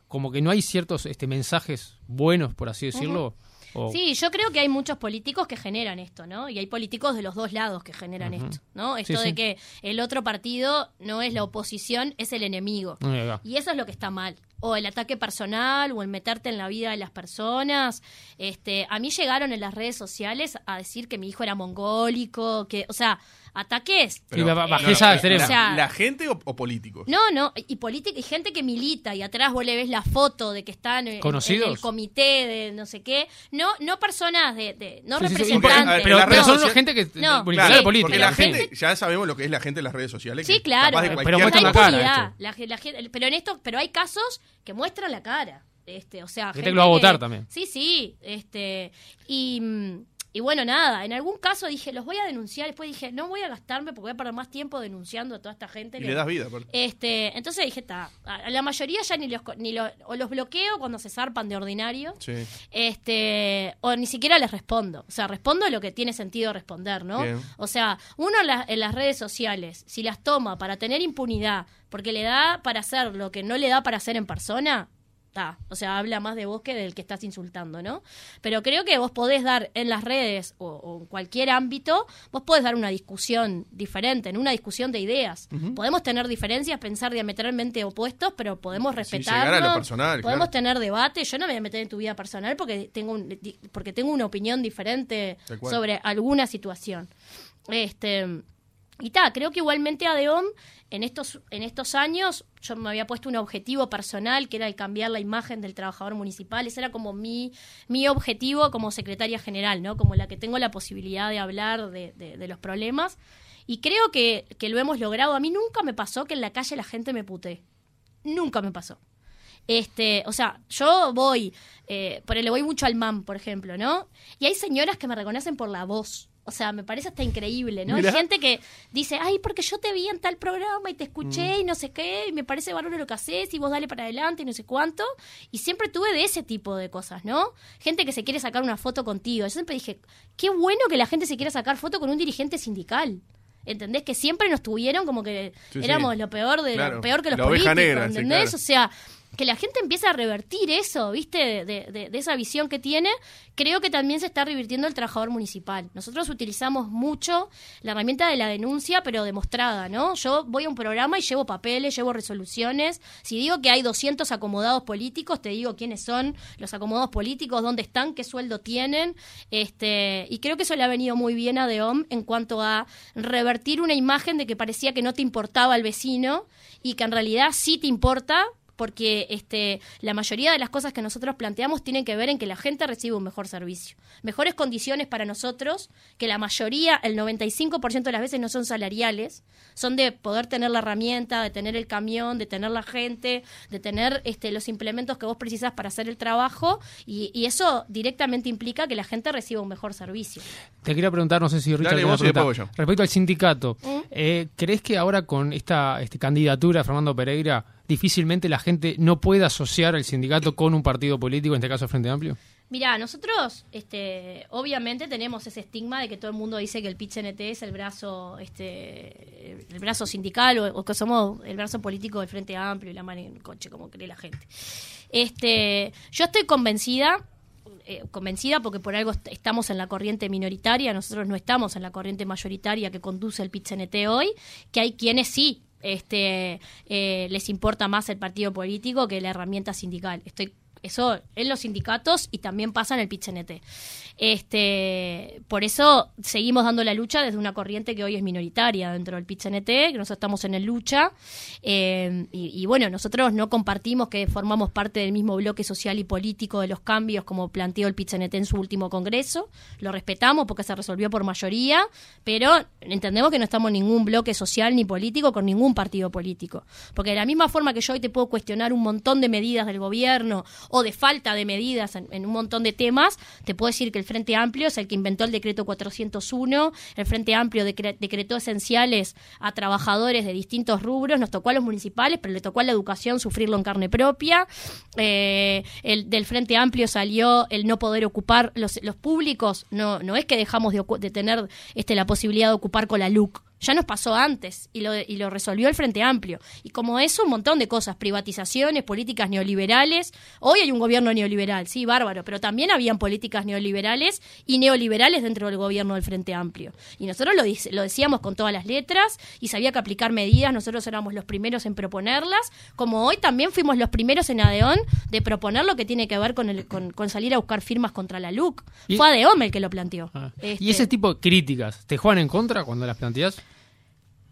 S4: Como que no hay ciertos este, mensajes buenos, por así decirlo. O-
S3: Sí, yo creo que hay muchos políticos que generan esto, ¿no? Y hay políticos de los dos lados que generan esto, ¿no? Esto
S4: Sí,
S3: de
S4: sí.
S3: que el otro partido no es la oposición, es el enemigo. Y eso es lo que está mal. O el ataque personal, o el meterte en la vida de las personas. Este, a mí llegaron en las redes sociales a decir que mi hijo era mongólico, que, o sea, ataques.
S4: Sí, ba-
S3: eh,
S4: bajeza
S2: la,
S4: extrema.
S3: o sea,
S2: ¿La gente o, o políticos?
S3: no, no, y política y gente que milita y atrás vos le ves la foto de que están en, en
S4: ¿Conocidos?
S3: el comité de no sé qué. No, no personas de, de- no
S4: Sí, sí, sí,
S3: representantes.
S2: ver,
S4: pero, pero
S2: redes
S4: son gente que
S3: No, claro,
S4: política.
S2: Porque la
S3: la
S2: gente,
S3: gente-
S2: ya sabemos lo que es la gente en las redes sociales.
S3: Sí, claro.
S4: Pero
S3: Hay
S4: la cara.
S3: La la gente- pero en esto, pero hay casos que muestran la cara. Este, o sea,
S4: Gente que lo va a votar también.
S3: Sí, sí. Este, y, mm, y bueno, nada, en algún caso dije, los voy a denunciar. Después dije, no voy a gastarme porque voy a perder más tiempo denunciando a toda esta gente.
S2: Y le das vida. aparte.
S3: Este, entonces dije, está, a la mayoría ya ni los, ni los, o los bloqueo cuando se zarpan de ordinario,
S2: Sí.
S3: este, o ni siquiera les respondo. O sea, respondo lo que tiene sentido responder, ¿no?
S2: Bien.
S3: O sea, uno la- en las redes sociales, si las toma para tener impunidad, porque le da para hacer lo que no le da para hacer en persona, O sea, habla más de vos que del que estás insultando, ¿no? Pero creo que vos podés dar en las redes o, o en cualquier ámbito, vos podés dar una discusión diferente, en una discusión de ideas. Podemos tener diferencias, pensar diametralmente opuestos, pero podemos
S2: personal,
S3: podemos
S2: claro.
S3: tener debate. Yo no me voy a meter en tu vida personal porque tengo un- porque tengo una opinión diferente sobre alguna situación. Este y ta, creo que igualmente Adeón en estos en estos años yo me había puesto un objetivo personal que era el cambiar la imagen del trabajador municipal, ese era como mi mi objetivo como secretaria general, ¿no? Como la que tengo la posibilidad de hablar de, de- los problemas y creo que, que lo hemos logrado. A mí nunca me pasó que en la calle la gente me putee. Nunca me pasó. Este, o sea, yo voy, eh, por le voy mucho al MAM, por ejemplo, ¿no? Y hay señoras que me reconocen por la voz. O sea, me parece hasta increíble, ¿no?
S2: Mirá.
S3: Hay gente que dice, ay, porque yo te vi en tal programa y te escuché y no sé qué, y me parece bárbaro lo que haces y vos dale para adelante y no sé cuánto. Y siempre tuve de ese tipo de cosas, ¿no? Gente que se quiere sacar una foto contigo. Yo siempre dije, qué bueno que la gente se quiera sacar foto con un dirigente sindical. ¿Entendés? Que siempre nos tuvieron como que
S2: Sí, sí.
S3: éramos lo peor de
S2: Claro.
S3: lo peor que los
S2: La
S3: políticos,
S2: negra, sí,
S3: ¿entendés?
S2: claro.
S3: O sea, que la gente empiece a revertir eso, ¿viste? De, de, de, esa visión que tiene, creo que también se está revirtiendo el trabajador municipal. Nosotros utilizamos mucho la herramienta de la denuncia, pero demostrada, ¿no? Yo voy a un programa y llevo papeles, llevo resoluciones. Si digo que hay 200 acomodados políticos, te digo quiénes son los acomodados políticos, dónde están, qué sueldo tienen. Este, y creo que eso le ha venido muy bien a DEOM en cuanto a revertir una imagen de que parecía que no te importaba el vecino y que en realidad sí te importa, porque este, la mayoría de las cosas que nosotros planteamos tienen que ver en que la gente reciba un mejor servicio, mejores condiciones para nosotros, que la mayoría, el 95% de las veces no son salariales, son de poder tener la herramienta, de tener el camión, de tener la gente, de tener este, los implementos que vos precisás para hacer el trabajo, y, y eso directamente implica que la gente reciba un mejor servicio.
S4: Te quería preguntar, no sé si Richard
S2: Dale, vos y yo.
S4: respecto al sindicato,
S3: ¿Mm?
S4: eh, ¿crees que ahora con esta este, candidatura de Fernando Pereira difícilmente la gente no puede asociar el sindicato con un partido político, en este caso Frente Amplio?
S3: Mira, nosotros, este, obviamente tenemos ese estigma de que todo el mundo dice que el PIT-CNT es el brazo, este, el brazo sindical o, que somos el brazo político del Frente Amplio y la mano en el coche, como cree la gente. Este, yo estoy convencida, eh, convencida porque por algo est- estamos en la corriente minoritaria, nosotros no estamos en la corriente mayoritaria que conduce el PIT-CNT hoy, que hay quienes sí este, eh, les importa más el partido político que la herramienta sindical. Estoy eso en los sindicatos y también pasa en el PIT-CNT. Este, por eso seguimos dando la lucha desde una corriente que hoy es minoritaria dentro del PIT-CNT, que nosotros estamos en el lucha. eh, y, bueno, nosotros no compartimos que formamos parte del mismo bloque social y político de los cambios como planteó el PIT-CNT en su último congreso. Lo respetamos porque se resolvió por mayoría, pero entendemos que no estamos en ningún bloque social ni político con ningún partido político. Porque de la misma forma que yo hoy te puedo cuestionar un montón de medidas del gobierno o de falta de medidas en, un montón de temas, te puedo decir que el Frente Amplio es el que inventó el decreto 401, el Frente Amplio decre- decretó esenciales a trabajadores de distintos rubros, nos tocó a los municipales, pero le tocó a la educación sufrirlo en carne propia. Eh, el, del Frente Amplio salió el no poder ocupar los, los públicos, no, no es que dejamos de, de tener este, la posibilidad de ocupar con la LUC. Ya nos pasó antes y lo, y lo resolvió el Frente Amplio. Y como eso, un montón de cosas, privatizaciones, políticas neoliberales. Hoy hay un gobierno neoliberal, sí, bárbaro, pero también habían políticas neoliberales y neoliberales dentro del gobierno del Frente Amplio. Y nosotros lo, lo decíamos con todas las letras y sabía que aplicar medidas, nosotros éramos los primeros en proponerlas, como hoy también fuimos los primeros en Adeón de proponer lo que tiene que ver con, el, con, con salir a buscar firmas contra la LUC. Fue Adeón el que lo planteó.
S4: Ah.
S3: Este,
S4: ¿Y ese tipo de críticas te juegan en contra cuando las planteas?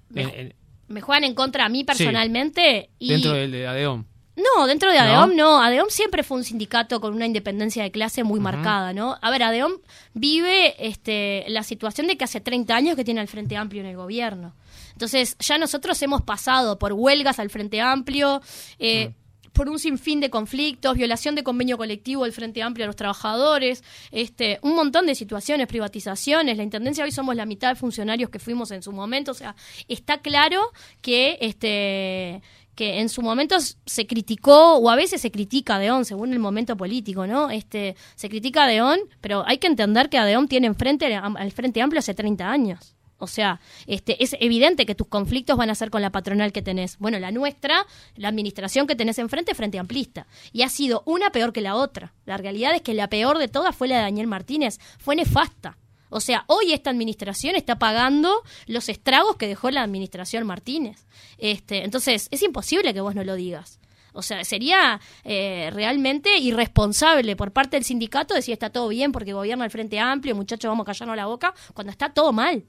S3: Me-
S4: En- en-
S3: me juegan en contra a mí personalmente y
S4: dentro del de ADEOM.
S3: no dentro de
S4: ¿No?
S3: ADEOM no, ADEOM siempre fue un sindicato con una independencia de clase muy marcada no a ver ADEOM vive este la situación de que hace 30 años que tiene el Frente Amplio en el gobierno. Entonces ya nosotros hemos pasado por huelgas al Frente Amplio eh, por un sinfín de conflictos, violación de convenio colectivo del Frente Amplio a los trabajadores, este, un montón de situaciones, privatizaciones. La Intendencia hoy somos la mitad de funcionarios que fuimos en su momento. O sea, está claro que este que en su momento se criticó o a veces se critica a Deón según el momento político, ¿no? Este se critica a Deón, pero hay que entender que Adeón tiene enfrente al Frente Amplio hace 30 años. O sea, este, es evidente que tus conflictos van a ser con la patronal que tenés. Bueno, la nuestra, la administración que tenés enfrente, Frente Amplista. Y ha sido una peor que la otra. La realidad es que la peor de todas fue la de Daniel Martínez. Fue nefasta. O sea, hoy esta administración está pagando los estragos que dejó la administración Martínez. Este, entonces, es imposible que vos no lo digas. O sea, sería eh, realmente irresponsable por parte del sindicato decir está todo bien porque gobierna el Frente Amplio, muchachos, vamos a callarnos la boca, cuando está todo mal.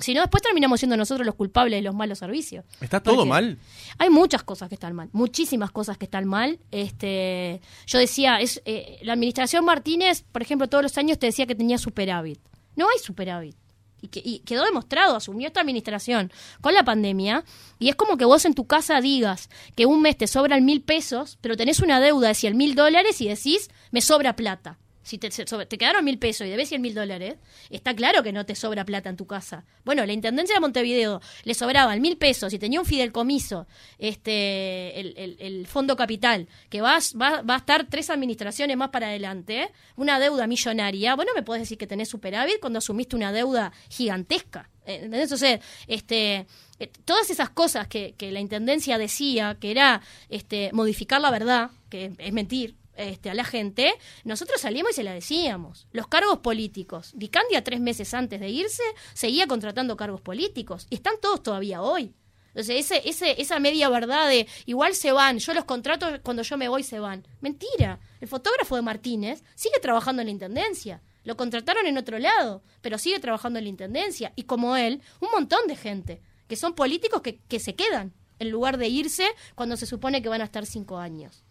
S3: Si no, después terminamos siendo nosotros los culpables de los malos servicios.
S2: ¿Está todo mal?
S3: Hay muchas cosas que están mal, muchísimas cosas que están mal. Este, yo decía, es eh, la administración Martínez, por ejemplo, todos los años te decía que tenía superávit. No hay superávit. Y, que, y quedó demostrado, asumió esta administración con la pandemia, y es como que vos en tu casa digas que un mes te sobran mil pesos, pero tenés una deuda de cien mil dólares y decís, me sobra plata. Si te, te quedaron mil pesos y debes cien mil dólares, está claro que no te sobra plata en tu casa. Bueno, la Intendencia de Montevideo le sobraban mil pesos y tenía un fideicomiso, este, el, el- Fondo Capital, que va, va, va a estar tres administraciones más para adelante, una deuda millonaria. Bueno, me puedes decir que tenés superávit cuando asumiste una deuda gigantesca. ¿entendés? Entonces, este, eh, todas esas cosas que, que la Intendencia decía, que era este, modificar la verdad, que es mentir, este, a la gente, nosotros salimos y se la decíamos. Los cargos políticos. Dicandia, tres meses antes de irse, seguía contratando cargos políticos. Y están todos todavía hoy. Entonces, ese, ese, esa media verdad de igual se van, yo los contrato cuando yo me voy se van. Mentira. El fotógrafo de Martínez sigue trabajando en la intendencia. Lo contrataron en otro lado, pero sigue trabajando en la intendencia. Y como él, un montón de gente, que son políticos que se quedan en lugar de irse cuando se supone que van a estar cinco años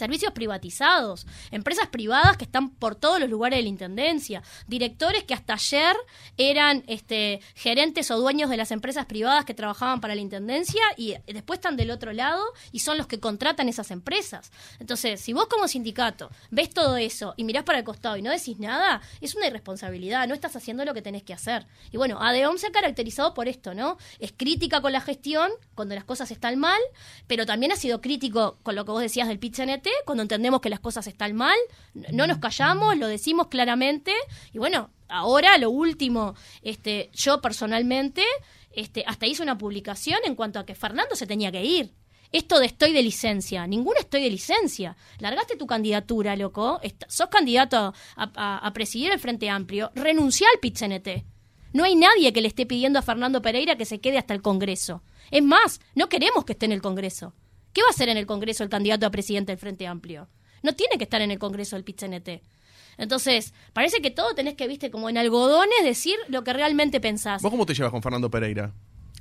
S3: servicios privatizados, empresas privadas que están por todos los lugares de la intendencia, directores que hasta ayer eran este, gerentes o dueños de las empresas privadas que trabajaban para la intendencia y después están del otro lado y son los que contratan esas empresas. Entonces, si vos como sindicato ves todo eso y mirás para el costado y no decís nada, es una irresponsabilidad, no estás haciendo lo que tenés que hacer. Y bueno, ADEOM se ha caracterizado por esto, ¿no? Es crítica con la gestión cuando las cosas están mal, pero también ha sido crítico con lo que vos decías del cuando entendemos que las cosas están mal, no nos callamos, lo decimos claramente y bueno, ahora lo último, este, yo personalmente este, hasta hice una publicación en cuanto a que Fernando se tenía que ir. Esto de estoy de licencia, ninguna estoy de licencia. Largaste tu candidatura, loco. sos candidato a, presidir el Frente Amplio. Renuncia al PITCNT. No hay nadie que le esté pidiendo a Fernando Pereira que se quede hasta el Congreso. Es más, no queremos que esté en el Congreso. ¿Qué va a hacer en el Congreso el candidato a presidente del Frente Amplio? No tiene que estar en el Congreso del PITCNT. Entonces, parece que todo tenés que, viste, como en algodones, decir lo que realmente pensás.
S2: ¿Vos cómo te llevas con Fernando Pereira?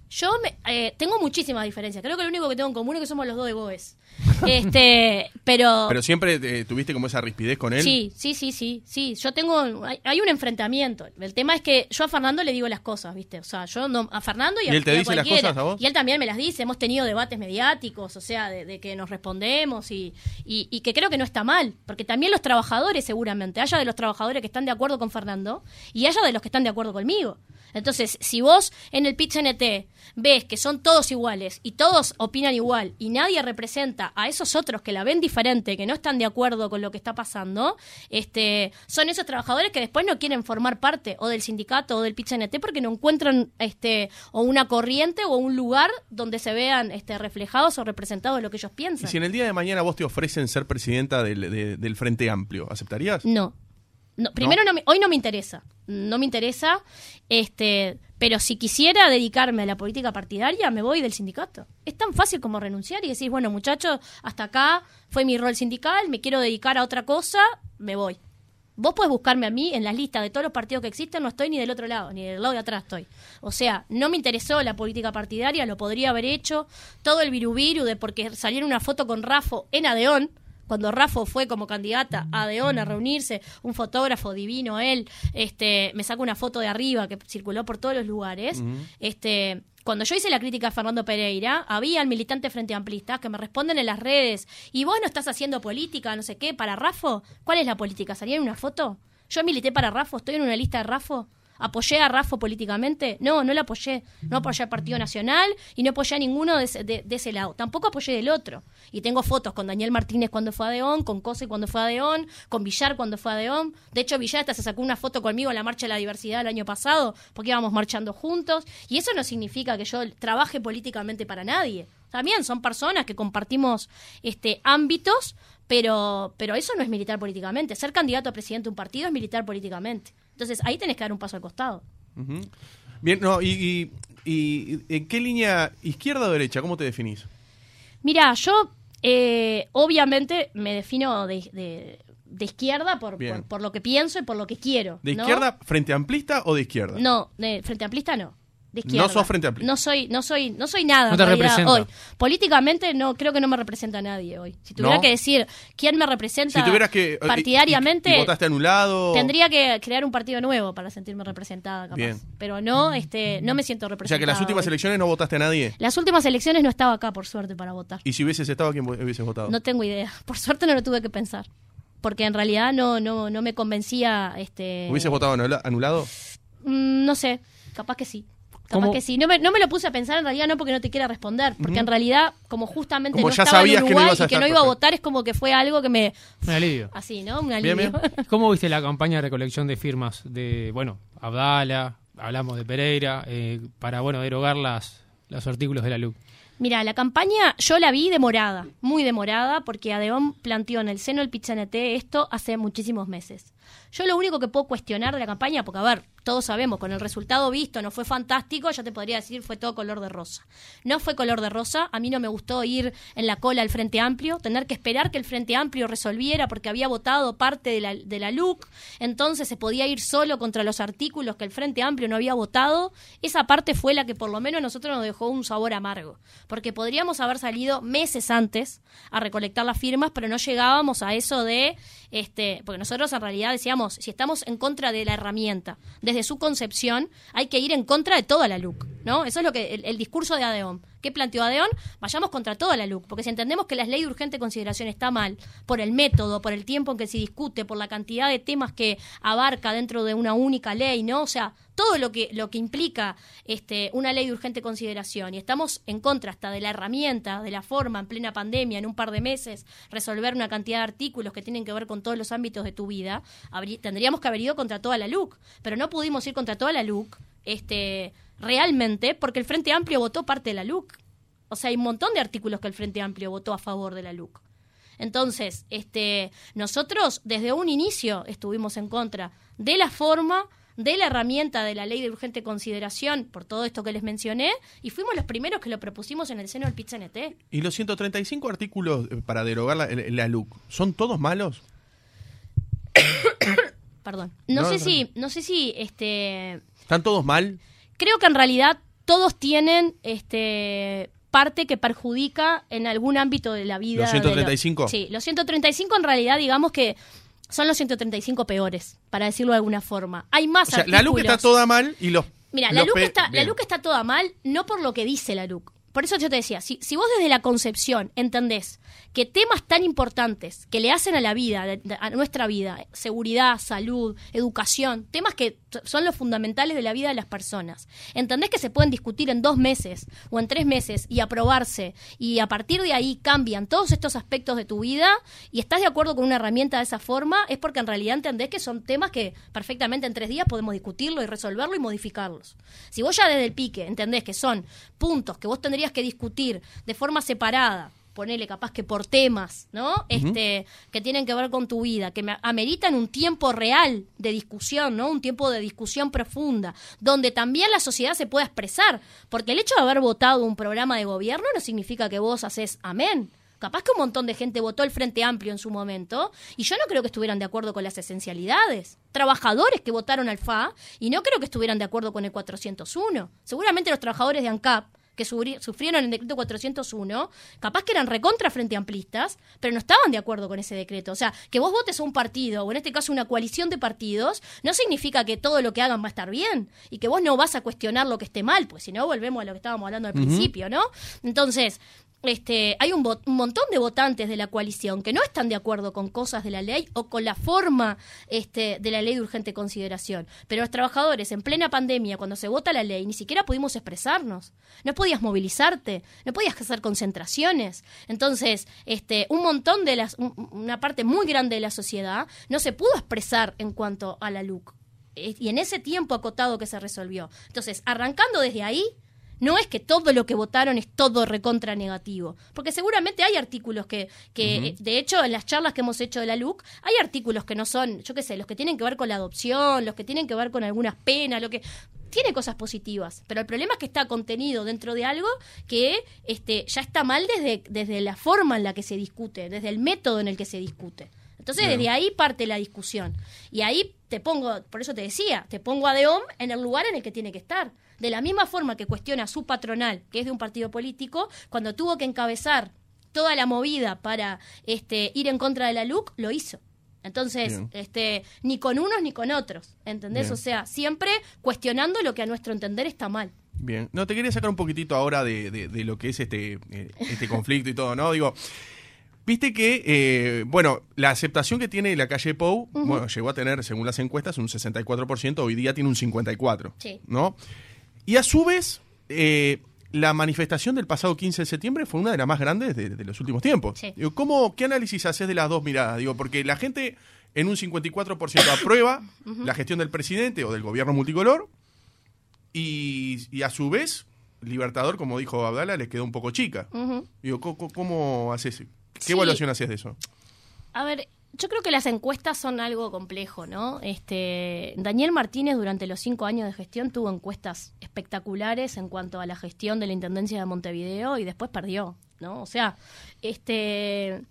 S3: Yo me, eh, tengo muchísimas diferencias. Creo que lo único que tengo en común es que somos los dos de. Este, pero.
S2: Pero siempre eh, tuviste como esa rispidez con él.
S3: Sí, sí, sí, sí, sí. Yo tengo, hay, un enfrentamiento. El tema es que yo a Fernando le digo las cosas, ¿viste? O sea, yo no, a Fernando y, a,
S2: él te dice las cosas a vos?
S3: Y él también me las dice. Hemos tenido debates mediáticos, o sea, de, que nos respondemos y, y, que creo que no está mal, porque también los trabajadores, seguramente, haya de los trabajadores que están de acuerdo con Fernando y haya de los que están de acuerdo conmigo. Entonces, si vos en el pitch NT ves que son todos iguales y todos opinan igual y nadie representa a esos otros que la ven diferente, que no están de acuerdo con lo que está pasando, este, son esos trabajadores que después no quieren formar parte o del sindicato o del pitch NT porque no encuentran este, o una corriente o un lugar donde se vean este, reflejados o representados lo que ellos piensan.
S2: Y si en el día de mañana vos te ofrecen ser presidenta del, del Frente Amplio, ¿aceptarías?
S3: No. No, primero, ¿No? hoy no me interesa. No me interesa. Este, pero si quisiera dedicarme a la política partidaria, me voy del sindicato. Es tan fácil como renunciar y decir, bueno, muchachos, hasta acá fue mi rol sindical, me quiero dedicar a otra cosa, me voy. Vos podés buscarme a mí en las listas de todos los partidos que existen, no estoy ni del otro lado, ni del lado de atrás estoy. O sea, no me interesó la política partidaria, lo podría haber hecho. Todo el virubiru de porque saliera una foto con Rafo en Adeón, cuando Rafa fue como candidata a Deón a reunirse, un fotógrafo divino él, este, me saca una foto de arriba que circuló por todos los lugares, este, cuando yo hice la crítica a Fernando Pereira, había el militante frente amplista que me responden en las redes, y vos no estás haciendo política, no sé qué, para Rafo, ¿cuál es la política? ¿Salía en una foto? Yo milité para Rafo, estoy en una lista de Rafo. ¿Apoyé a Rafa políticamente? No, no la apoyé. No apoyé al Partido Nacional y no apoyé a ninguno de ese, lado. Tampoco apoyé del otro. Y tengo fotos con Daniel Martínez cuando fue a Deón, con Cose cuando fue a Deón, con Villar cuando fue a Deón. De hecho, Villar hasta se sacó una foto conmigo en la Marcha de la Diversidad el año pasado, porque íbamos marchando juntos. Y eso no significa que yo trabaje políticamente para nadie. También son personas que compartimos este ámbitos, pero, pero eso no es militar políticamente. Ser candidato a presidente de un partido es militar políticamente. Entonces ahí tenés que dar un paso al costado.
S2: Bien, no, y, ¿en qué línea, izquierda o derecha? ¿Cómo te definís?
S3: Mira, yo eh, obviamente me defino de, izquierda por, por, lo que pienso y por lo que quiero.
S2: ¿De izquierda frente amplista o de izquierda?
S3: No, de frente amplista no.
S2: No sos frente amplio.
S3: No soy, no soy, no soy nada.
S4: No te representa.
S3: Hoy. Políticamente no creo que no me representa a nadie hoy. Si tuviera que decir quién me representa
S2: que,
S3: eh, partidariamente,
S2: y, votaste anulado.
S3: Tendría que crear un partido nuevo para sentirme representada, capaz. Pero no, este, no me siento representada.
S2: O sea que las últimas elecciones no votaste a nadie.
S3: Las últimas elecciones no estaba acá, por suerte, para votar.
S2: ¿Y si hubieses estado, quién hubieses votado?
S3: No tengo idea. Por suerte no lo tuve que pensar. Porque en realidad no, no, no me convencía. Este...
S2: ¿Hubieses votado anulado?
S3: Mm, no sé, capaz que sí. Capaz que sí. No me, no me, lo puse a pensar en realidad, no porque no te quiera responder, porque en realidad, como justamente no estaba en Uruguay y que no iba a votar, es como que fue algo que me.
S4: Un alivio.
S3: Así, ¿no? Un alivio.
S4: ¿Cómo viste la campaña de recolección de firmas de, bueno, Abdala, hablamos de Pereira, eh, para, bueno, derogar las, los artículos de la LUC.
S3: Mira, la campaña yo la vi demorada, muy demorada, porque Adeón planteó en el seno del PITCNT esto hace muchísimos meses. Yo lo único que puedo cuestionar de la campaña, porque a ver, todos sabemos, con el resultado visto no fue fantástico, yo te podría decir fue todo color de rosa. No fue color de rosa, a mí no me gustó ir en la cola al Frente Amplio, tener que esperar que el Frente Amplio resolviera porque había votado parte de la, de la LUC, entonces se podía ir solo contra los artículos que el Frente Amplio no había votado. Esa parte fue la que por lo menos a nosotros nos dejó un sabor amargo, porque podríamos haber salido meses antes a recolectar las firmas, pero no llegábamos a eso de, este, porque nosotros en realidad decíamos, si estamos en contra de la herramienta, desde su concepción, hay que ir en contra de toda la LUC, ¿no? Eso es lo que el, discurso de Adeón. ¿Qué planteó Adeón? Vayamos contra toda la LUC, porque si entendemos que la ley de urgente consideración está mal, por el método, por el tiempo en que se discute, por la cantidad de temas que abarca dentro de una única ley, ¿no? O sea, todo lo que, lo que implica este, una ley de urgente consideración y estamos en contra hasta de la herramienta, de la forma en plena pandemia, en un par de meses, resolver una cantidad de artículos que tienen que ver con todos los ámbitos de tu vida, tendríamos que haber ido contra toda la LUC, pero no pudimos ir contra toda la LUC este, realmente porque el Frente Amplio votó parte de la LUC. O sea, hay un montón de artículos que el Frente Amplio votó a favor de la LUC. Entonces, este, nosotros desde un inicio estuvimos en contra de la forma, de la herramienta de la ley de urgente consideración, por todo esto que les mencioné, y fuimos los primeros que lo propusimos en el seno del PITCNT.
S2: ¿Y los 135 artículos eh, para derogar la, LUC, son todos malos?
S3: Perdón. No, sé si, no sé si, este...
S2: ¿Están todos mal?
S3: Creo que en realidad todos tienen, este parte que perjudica en algún ámbito de la vida.
S2: ¿Los 135?
S3: sí, los 135 en realidad digamos que son los 135 peores, para decirlo de alguna forma. Hay más o sea,
S2: La LUC está toda mal y los...
S3: Mira, la, LUC está, la LUC está toda mal no por lo que dice la LUC. Por eso yo te decía, si, si vos desde la concepción entendés que temas tan importantes que le hacen a la vida, a nuestra vida, seguridad, salud, educación, temas que son los fundamentales de la vida de las personas, entendés que se pueden discutir en dos meses o en tres meses y aprobarse y a partir de ahí cambian todos estos aspectos de tu vida y estás de acuerdo con una herramienta de esa forma, es porque en realidad entendés que son temas que perfectamente en tres días podemos discutirlo y resolverlo y modificarlos. Si vos ya desde el pique entendés que son puntos que vos tendrías que discutir de forma separada, ponele capaz que por temas, ¿no? Este, que tienen que ver con tu vida, que ameritan un tiempo real de discusión, ¿no? Un tiempo de discusión profunda, donde también la sociedad se pueda expresar, porque el hecho de haber votado un programa de gobierno no significa que vos haces amén. Capaz que un montón de gente votó el Frente Amplio en su momento y yo no creo que estuvieran de acuerdo con las esencialidades. Trabajadores que votaron al FA y no creo que estuvieran de acuerdo con el 401. Seguramente los trabajadores de ANCAP que sufrieron el decreto 401, capaz que eran recontra frente amplistas, pero no estaban de acuerdo con ese decreto. O sea, que vos votes a un partido, o en este caso una coalición de partidos, no significa que todo lo que hagan va a estar bien y que vos no vas a cuestionar lo que esté mal, pues si no, volvemos a lo que estábamos hablando al principio, ¿no? Entonces, este, hay un, un, montón de votantes de la coalición que no están de acuerdo con cosas de la ley o con la forma este, de la ley de urgente consideración. Pero los trabajadores, en plena pandemia, cuando se vota la ley, ni siquiera pudimos expresarnos. No podías movilizarte, no podías hacer concentraciones. Entonces, este, un montón de las, una parte muy grande de la sociedad no se pudo expresar en cuanto a la LUC. Y en ese tiempo acotado que se resolvió. Entonces, arrancando desde ahí, no es que todo lo que votaron es todo recontra negativo, porque seguramente hay artículos que, que de hecho, en las charlas que hemos hecho de la LUC, hay artículos que no son, yo qué sé, los que tienen que ver con la adopción, los que tienen que ver con algunas penas, lo que tiene cosas positivas, pero el problema es que está contenido dentro de algo que este, ya está mal desde, desde la forma en la que se discute, desde el método en el que se discute. Entonces, desde ahí parte la discusión. Y ahí te pongo, por eso te decía, te pongo a DEOM en el lugar en el que tiene que estar. De la misma forma que cuestiona a su patronal, que es de un partido político, cuando tuvo que encabezar toda la movida para este, ir en contra de la LUC, lo hizo. Entonces, este, ni con unos ni con otros, ¿entendés? O sea, siempre cuestionando lo que a nuestro entender está mal.
S2: Bien, no, te quería sacar un poquitito ahora de, de, lo que es este, eh, este conflicto y todo, ¿no? Digo, Viste que, eh, bueno, la aceptación que tiene la calle Pou, bueno, llegó a tener, según las encuestas, un 64%, hoy día tiene un 54%. Sí. ¿No? Y a su vez, eh, la manifestación del pasado 15 de septiembre fue una de las más grandes de, los últimos tiempos. Sí. ¿cómo, ¿Qué análisis haces de las dos miradas? Digo, porque la gente en un 54% aprueba la gestión del presidente o del gobierno multicolor y, y a su vez Libertador, como dijo Abdala, les quedó un poco chica.
S3: Ujú.
S2: Digo, ¿cómo, cómo haces? ¿Qué
S3: Sí.
S2: evaluación haces de eso?
S3: A ver, yo creo que las encuestas son algo complejo, ¿no? Este, Daniel Martínez durante los cinco años de gestión tuvo encuestas espectaculares en cuanto a la gestión de la Intendencia de Montevideo y después perdió, ¿no? O sea, este...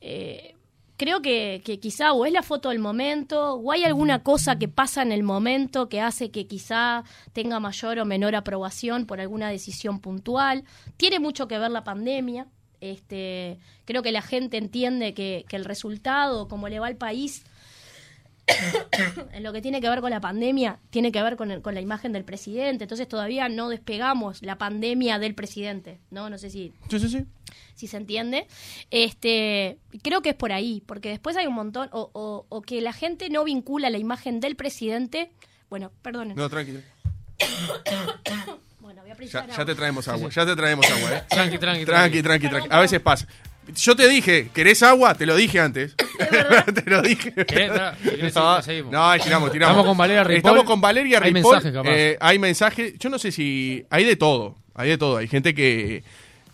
S3: eh, creo que, que quizá o es la foto del momento o hay alguna cosa que pasa en el momento que hace que quizá tenga mayor o menor aprobación por alguna decisión puntual. Tiene mucho que ver la pandemia. Este, creo que la gente entiende que, que el resultado, como le va al país, en lo que tiene que ver con la pandemia, tiene que ver con, el- con la imagen del presidente. Entonces todavía no despegamos la pandemia del presidente, ¿no? No sé si
S2: Sí, sí, sí.
S3: si se entiende. Este, creo que es por ahí, porque después hay un montón, o, o- o que la gente no vincula la imagen del presidente. Bueno, perdonen.
S2: No, tranquilo.
S3: Bueno, voy a
S2: Ya,
S3: precisar
S2: ya
S3: agua.
S2: te traemos agua, ya te traemos agua, ¿eh?
S4: Tranqui, tranqui,
S2: Tranqui, tranqui, tranqui. A veces pasa. Yo te dije, ¿querés agua? Te lo dije antes. te lo dije. No,
S4: seguimos.
S2: no, ahí tiramos, tiramos.
S4: Estamos con Valeria Ripoll.
S2: Estamos con Valeria
S4: Hay
S2: Ripoll.
S4: mensajes, capaz.
S2: Eh, hay mensajes. Yo no sé si. Hay de todo. Hay de todo. Hay gente que.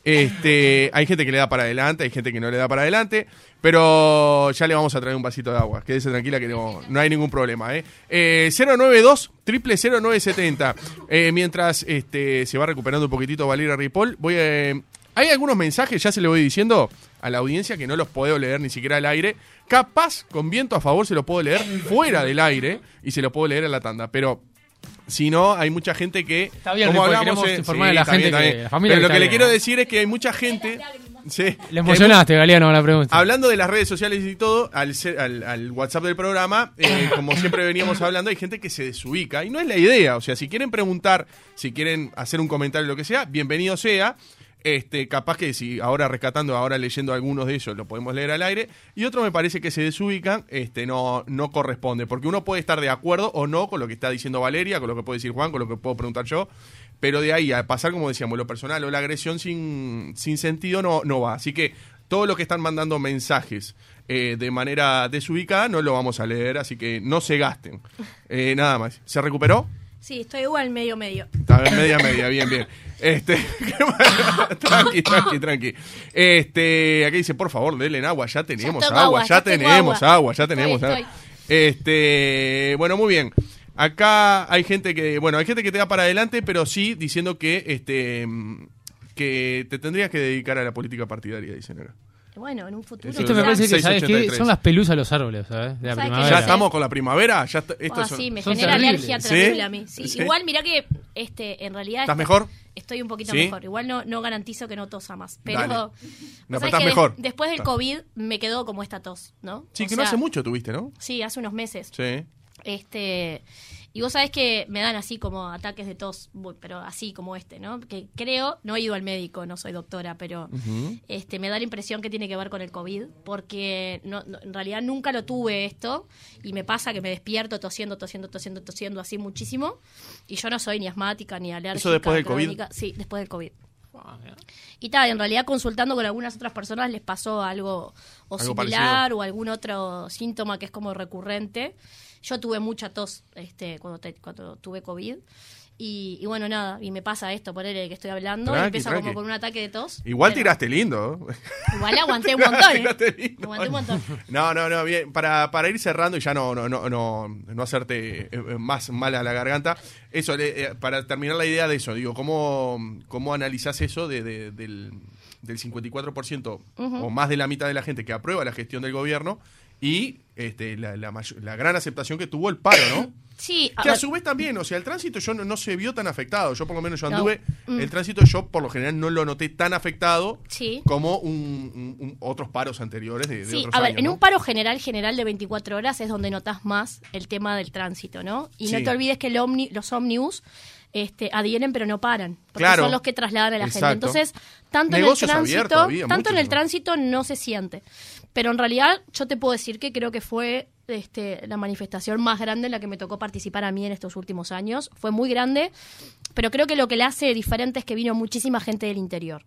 S2: Este, hay gente que le da para adelante, hay gente que no le da para adelante, pero ya le vamos a traer un vasito de agua. Quédese tranquila que no, no hay ningún problema. ¿eh? Eh, 092 triple 0970. Eh, mientras este, se va recuperando un poquitito Valeria Ripoll, voy a, hay algunos mensajes, ya se le voy diciendo a la audiencia que no los puedo leer ni siquiera al aire. Capaz, con viento a favor, se lo puedo leer fuera del aire y se lo puedo leer en la tanda. Pero si no, hay mucha gente que.
S4: Está bien,
S2: como hablamos, eh,
S4: informar a la gente
S2: bien,
S4: que- la familia
S2: Pero
S4: que
S2: lo que le quiero decir es que hay mucha gente. Sí,
S4: Le emocionaste, Galeano, la pregunta.
S2: Hablando de las redes sociales y todo, al, ser- al, al WhatsApp del programa, eh, como siempre veníamos hablando, hay gente que se desubica y no es la idea. O sea, si quieren preguntar, si quieren hacer un comentario, lo que sea, bienvenido sea. Este, capaz que si ahora rescatando, ahora leyendo algunos de ellos, lo podemos leer al aire. Y otro me parece que se desubican, este, no, no corresponde. Porque uno puede estar de acuerdo o no con lo que está diciendo Valeria, con lo que puede decir Juan, con lo que puedo preguntar yo. Pero de ahí a pasar, como decíamos, lo personal o la agresión sin, sin sentido no, no va. Así que todo lo que están mandando mensajes eh, de manera desubicada no lo vamos a leer, así que no se gasten. Eh, nada más. ¿Se recuperó?
S3: Sí, estoy igual medio medio.
S2: Está bien, media, media, bien, bien. Este, tranqui, tranqui, tranqui. Este, aquí dice, por favor, denle agua, ya tenemos agua,
S3: agua,
S2: ya, tenemos
S3: agua.
S2: agua, ya
S3: Estoy,
S2: tenemos agua.
S3: estoy.
S2: Este, bueno, muy bien. Acá hay gente que, bueno, hay gente que te da para adelante, pero sí diciendo que, este, que te tendrías que dedicar a la política partidaria, dicen acá.
S3: Bueno, en un futuro.
S4: Esto me parece que, ¿sabes qué?
S2: 683.
S4: Son las pelusas de los árboles, ¿sabes? De la primavera.
S2: Ya estamos con la primavera, ya está- esto
S3: Ah,
S2: son-
S3: sí, me
S4: son
S3: genera
S4: terribles.
S3: alergia
S2: ¿Sí?
S3: terrible a mí. Sí,
S2: ¿Sí?
S3: Igual, mirá que este, en realidad.
S2: ¿Estás
S3: este-
S2: mejor?
S3: Estoy un poquito
S2: ¿Sí?
S3: mejor. Igual no, no garantizo que no tosa más. Pero.
S2: Dale.
S3: vos
S2: No,
S3: sabés
S2: pero estás
S3: que
S2: mejor.
S3: Después del. COVID me quedó como esta tos, ¿no?
S2: Sí,
S3: O
S2: que no hace mucho tuviste, ¿no?
S3: Sí, hace unos meses.
S2: Sí.
S3: Este, y vos sabés que me dan así como ataques de tos, pero así como este, ¿no? Que creo, no he ido al médico, no soy doctora, pero este, me da la impresión que tiene que ver con el COVID, porque no, no- en realidad nunca lo tuve esto, y me pasa que me despierto tosiendo, tosiendo, tosiendo, tosiendo así muchísimo, y yo no soy ni asmática ni alérgica.
S2: ¿Eso después del COVID?
S3: Sí, después del COVID.
S4: Ah.
S3: Y tal, en realidad consultando con algunas otras personas les pasó algo o
S2: Algo
S3: similar o algún otro síntoma que es como recurrente. Yo tuve mucha tos este, cuando, te- cuando tuve COVID. Y, y bueno, nada, y me pasa esto, ponerle que estoy hablando,
S2: Tranqui,
S3: empiezo
S2: tranqui.
S3: como con un ataque de tos.
S2: Igual
S3: pero
S2: tiraste lindo.
S3: Igual aguanté un montón, ¿eh? Aguanté un montón.
S2: No, no, no, bien. Para, para ir cerrando y ya no, no, no, no, no hacerte eh, eh, más mal a la garganta, eso, eh, eh, para terminar la idea de eso, digo, ¿cómo, cómo analizás eso de, de- del, del 54% o más de la mitad de la gente que aprueba la gestión del gobierno y este, la, la la gran aceptación que tuvo el paro, ¿no?
S3: Sí, a
S2: Que a su vez también, o sea, el tránsito yo no, no se vio tan afectado. Yo por lo menos yo anduve,
S3: Mm.
S2: el tránsito yo por lo general no lo noté tan afectado
S3: Sí.
S2: como un, un- un- otros paros anteriores de, de
S3: Sí,
S2: otros
S3: a ver,
S2: años,
S3: en
S2: ¿no?
S3: un paro general general de 24 horas es donde notas más el tema del tránsito, ¿no? Y no te olvides que el omni, los ómnibus este, adhieren pero no paran, porque
S2: Claro.
S3: son los que trasladan a la
S2: Exacto.
S3: gente. Entonces, tanto
S2: Negocios
S3: en el tránsito,
S2: había,
S3: tanto en el tránsito no se siente. Pero en realidad yo te puedo decir que creo que fue este, la manifestación más grande en la que me tocó participar a mí en estos últimos años. Fue muy grande, pero creo que lo que la hace diferente es que vino muchísima gente del interior.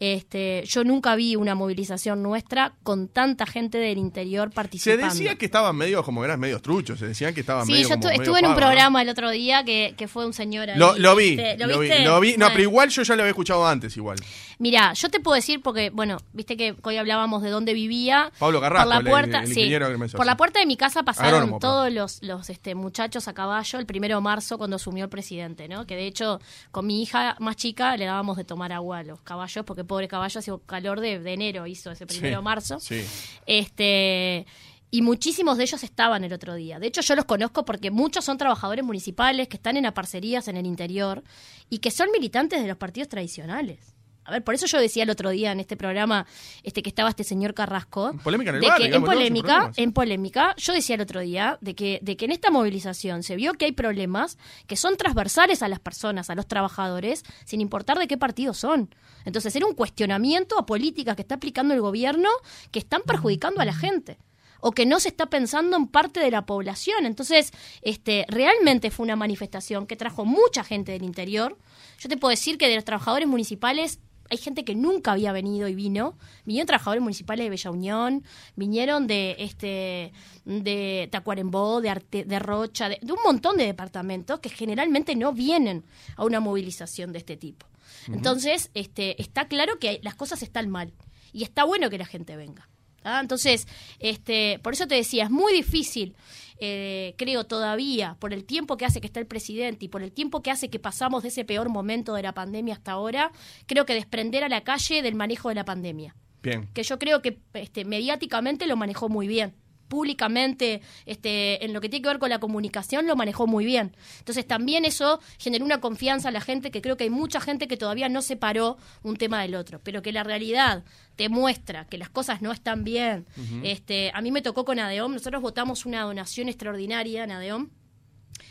S3: Este, yo nunca vi una movilización nuestra con tanta gente del interior
S2: Se
S3: participando.
S2: decía que estaban medio, como eran medios truchos, se decían que estaban
S3: Sí,
S2: medio
S3: yo
S2: como
S3: estu-
S2: medio
S3: estuve en un programa el otro día que, que fue un señor ahí.
S2: Lo, lo vi,
S3: este,
S2: lo, vi,
S3: viste?
S2: lo vi. No, pero igual yo ya lo había escuchado antes igual.
S3: Mira, yo te puedo decir porque, bueno, viste que hoy hablábamos de dónde vivía.
S2: Pablo Carrasco,
S3: por la
S2: el-
S3: puerta, sí, por la puerta de mi casa pasaron
S2: Agrónomo,
S3: todos los, los este, muchachos a caballo el primero de marzo cuando asumió el presidente, ¿no? Que de hecho con mi hija más chica le dábamos de tomar agua a los caballos porque pobre caballo hacía calor de, de enero hizo ese primero de marzo.
S2: Sí.
S3: Este y muchísimos de ellos estaban el otro día. De hecho, yo los conozco porque muchos son trabajadores municipales que están en aparcerías en el interior y que son militantes de los partidos tradicionales. A ver, por eso yo decía el otro día en este programa este que estaba este señor Carrasco.
S2: Polémica en el
S3: de
S2: bar,
S3: que
S2: digamos,
S3: en polémica, en polémica, yo decía el otro día de que, de que en esta movilización se vio que hay problemas que son transversales a las personas, a los trabajadores, sin importar de qué partido son. Entonces era un cuestionamiento a políticas que está aplicando el gobierno que están perjudicando a la gente o que no se está pensando en parte de la población. Entonces, este, realmente fue una manifestación que trajo mucha gente del interior. Yo te puedo decir que de los trabajadores municipales hay gente que nunca había venido y vino. Vinieron trabajadores municipales de Bella Unión, vinieron de este de Tacuarembó, de, Arte- de Rocha, de, de un montón de departamentos que generalmente no vienen a una movilización de este tipo. Entonces, este, está claro que las cosas están mal y está bueno que la gente venga. ¿ah? Entonces, este, por eso te decía, es muy difícil, eh, creo todavía, por el tiempo que hace que está el presidente y por el tiempo que hace que pasamos de ese peor momento de la pandemia hasta ahora, creo que desprender a la calle del manejo de la pandemia.
S2: Bien.
S3: Que yo creo que este, mediáticamente lo manejó muy bien. Públicamente, este, en lo que tiene que ver con la comunicación, lo manejó muy bien. Entonces, también eso generó una confianza a la gente que creo que hay mucha gente que todavía no separó un tema del otro, pero que la realidad te muestra que las cosas no están bien. este, a mí me tocó con ADEOM, nosotros votamos una donación extraordinaria en ADEOM,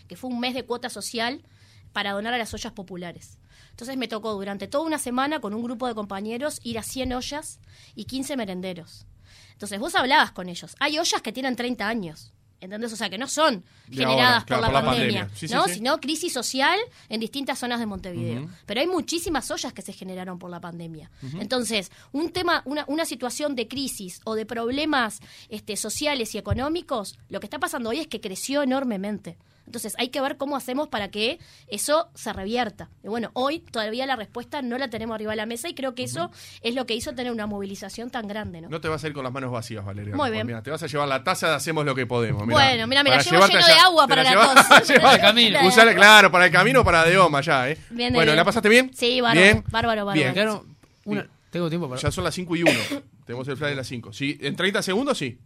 S3: que fue un mes de cuota social para donar a las ollas populares. Entonces me tocó durante toda una semana con un grupo de compañeros ir a 100 ollas y 15 merenderos. Entonces vos hablabas con ellos. Hay ollas que tienen 30 años. ¿Entendés? O sea, que no son generadas
S2: ahora, claro,
S3: por la
S2: por la
S3: pandemia,
S2: pandemia. Sí, sí,
S3: ¿no?
S2: sí.
S3: sino crisis social en distintas zonas de Montevideo. Pero hay muchísimas ollas que se generaron por la pandemia. Entonces, un tema, una, una situación de crisis o de problemas este, sociales y económicos, lo que está pasando hoy es que creció enormemente. Entonces, hay que ver cómo hacemos para que eso se revierta. Y bueno, hoy todavía la respuesta no la tenemos arriba de la mesa y creo que eso es lo que hizo tener una movilización tan grande, ¿no?
S2: No te vas a ir con las manos vacías, Valeria.
S3: Muy bien.
S2: Mira, te vas a llevar la taza de hacemos lo que podemos. mirá.
S3: Bueno, mira, me la llevo lleno de agua para la tos.
S2: llevas-
S4: Para el camino.
S2: Claro, para el camino, para Deoma, ya, ¿eh?
S3: Bien,
S2: bueno,
S3: bien.
S2: ¿la pasaste bien?
S3: Sí, bárbaro,
S2: Bien.
S3: bárbaro, bárbaro.
S2: Bien.
S4: Claro, una- tengo tiempo para,
S2: Ya son las 5 y 1. Tenemos el fly de las 5. Sí, en 30 segundos, sí.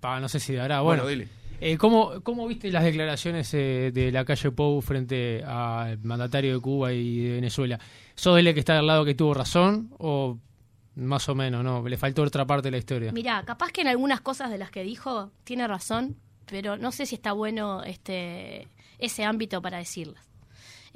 S4: para- no sé si dará.
S2: Bueno,
S4: Bueno,
S2: dile.
S4: Eh, ¿cómo, ¿cómo viste las declaraciones eh, de la calle Pou frente al mandatario de Cuba y de Venezuela? ¿Sos el que está al lado que tuvo razón o más o menos, no? Le faltó otra parte de la historia.
S3: Mirá, capaz que en algunas cosas de las que dijo tiene razón, pero no sé si está bueno este ese ámbito para decirlas.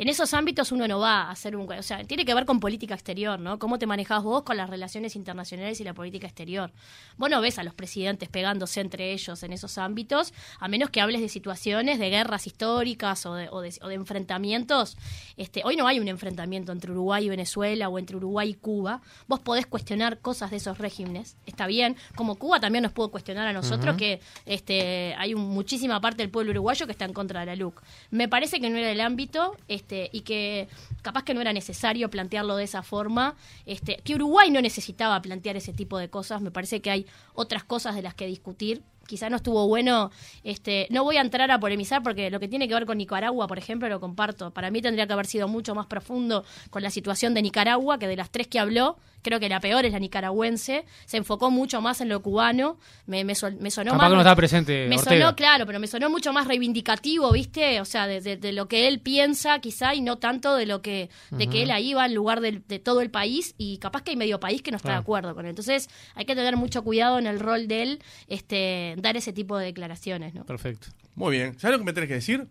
S3: En esos ámbitos uno no va a hacer un... O sea, tiene que ver con política exterior, ¿no? Cómo te manejas vos con las relaciones internacionales y la política exterior. Vos no ves a los presidentes pegándose entre ellos en esos ámbitos, a menos que hables de situaciones de guerras históricas o de, o de- o de enfrentamientos. Este, hoy no hay un enfrentamiento entre Uruguay y Venezuela o entre Uruguay y Cuba. Vos podés cuestionar cosas de esos regímenes, está bien. Como Cuba también nos pudo cuestionar a nosotros que este, hay un- muchísima parte del pueblo uruguayo que está en contra de la LUC. Me parece que no era el ámbito este, y que capaz que no era necesario plantearlo de esa forma. Este, que Uruguay no necesitaba plantear ese tipo de cosas. Me parece que hay otras cosas de las que discutir quizá no estuvo bueno. Este, no voy a entrar a polemizar porque lo que tiene que ver con Nicaragua, por ejemplo, lo comparto. Para mí tendría que haber sido mucho más profundo con la situación de Nicaragua, que de las tres que habló, creo que la peor es la nicaragüense. Se enfocó mucho más en lo cubano. Me, me, sol- me sonó
S4: Capaz
S3: más.
S4: que no estaba presente
S3: Me
S4: Ortega.
S3: sonó, claro, pero me sonó mucho más reivindicativo, ¿viste? O sea, de, de- de lo que él piensa, quizá, y no tanto de lo que de que él ahí va en lugar de, todo el país, y capaz que hay medio país que no está de acuerdo con él. Entonces, hay que tener mucho cuidado en el rol de él, este, dar ese tipo de declaraciones, ¿no?
S4: Perfecto.
S2: Muy bien. ¿Sabes lo que me tenés que decir?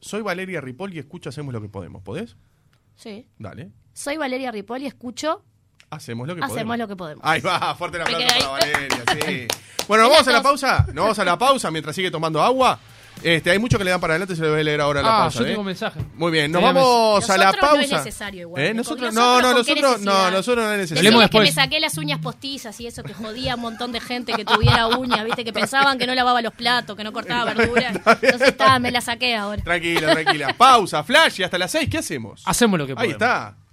S2: Soy Valeria Ripoll y escucho Hacemos lo que podemos. ¿Podés?
S3: Sí.
S2: Dale.
S3: Soy Valeria Ripoll y escucho
S2: Hacemos lo que
S3: Hacemos
S2: podemos.
S3: lo que podemos.
S2: Ahí va, fuerte el aplauso para
S3: ahí.
S2: Valeria, sí. Bueno, ¿nos vamos a la pausa? ¿Nos vamos a la pausa mientras sigue tomando agua? Este, hay muchos que le dan para adelante, se lo voy a leer ahora a la
S4: Ah,
S2: pausa.
S4: yo
S2: ¿eh?
S4: tengo mensaje.
S2: Muy bien, nos
S4: Tenía
S2: vamos a la
S3: Nosotros no
S2: pausa.
S3: es necesario igual,
S2: ¿Eh? Nosotros,
S3: Nosotros,
S2: no, no,
S3: ¿con qué
S2: nosotros, no, nosotros no es necesario.
S3: Decirles que me saqué las uñas postizas y eso que jodía a un montón de gente que tuviera uñas, viste, que pensaban que no lavaba los platos, que no cortaba verduras. Entonces está, me la saqué ahora.
S2: Tranquila, tranquila. Pausa, flash y hasta las 6, ¿qué hacemos?
S4: Hacemos lo que
S2: Ahí
S4: podemos.
S2: está.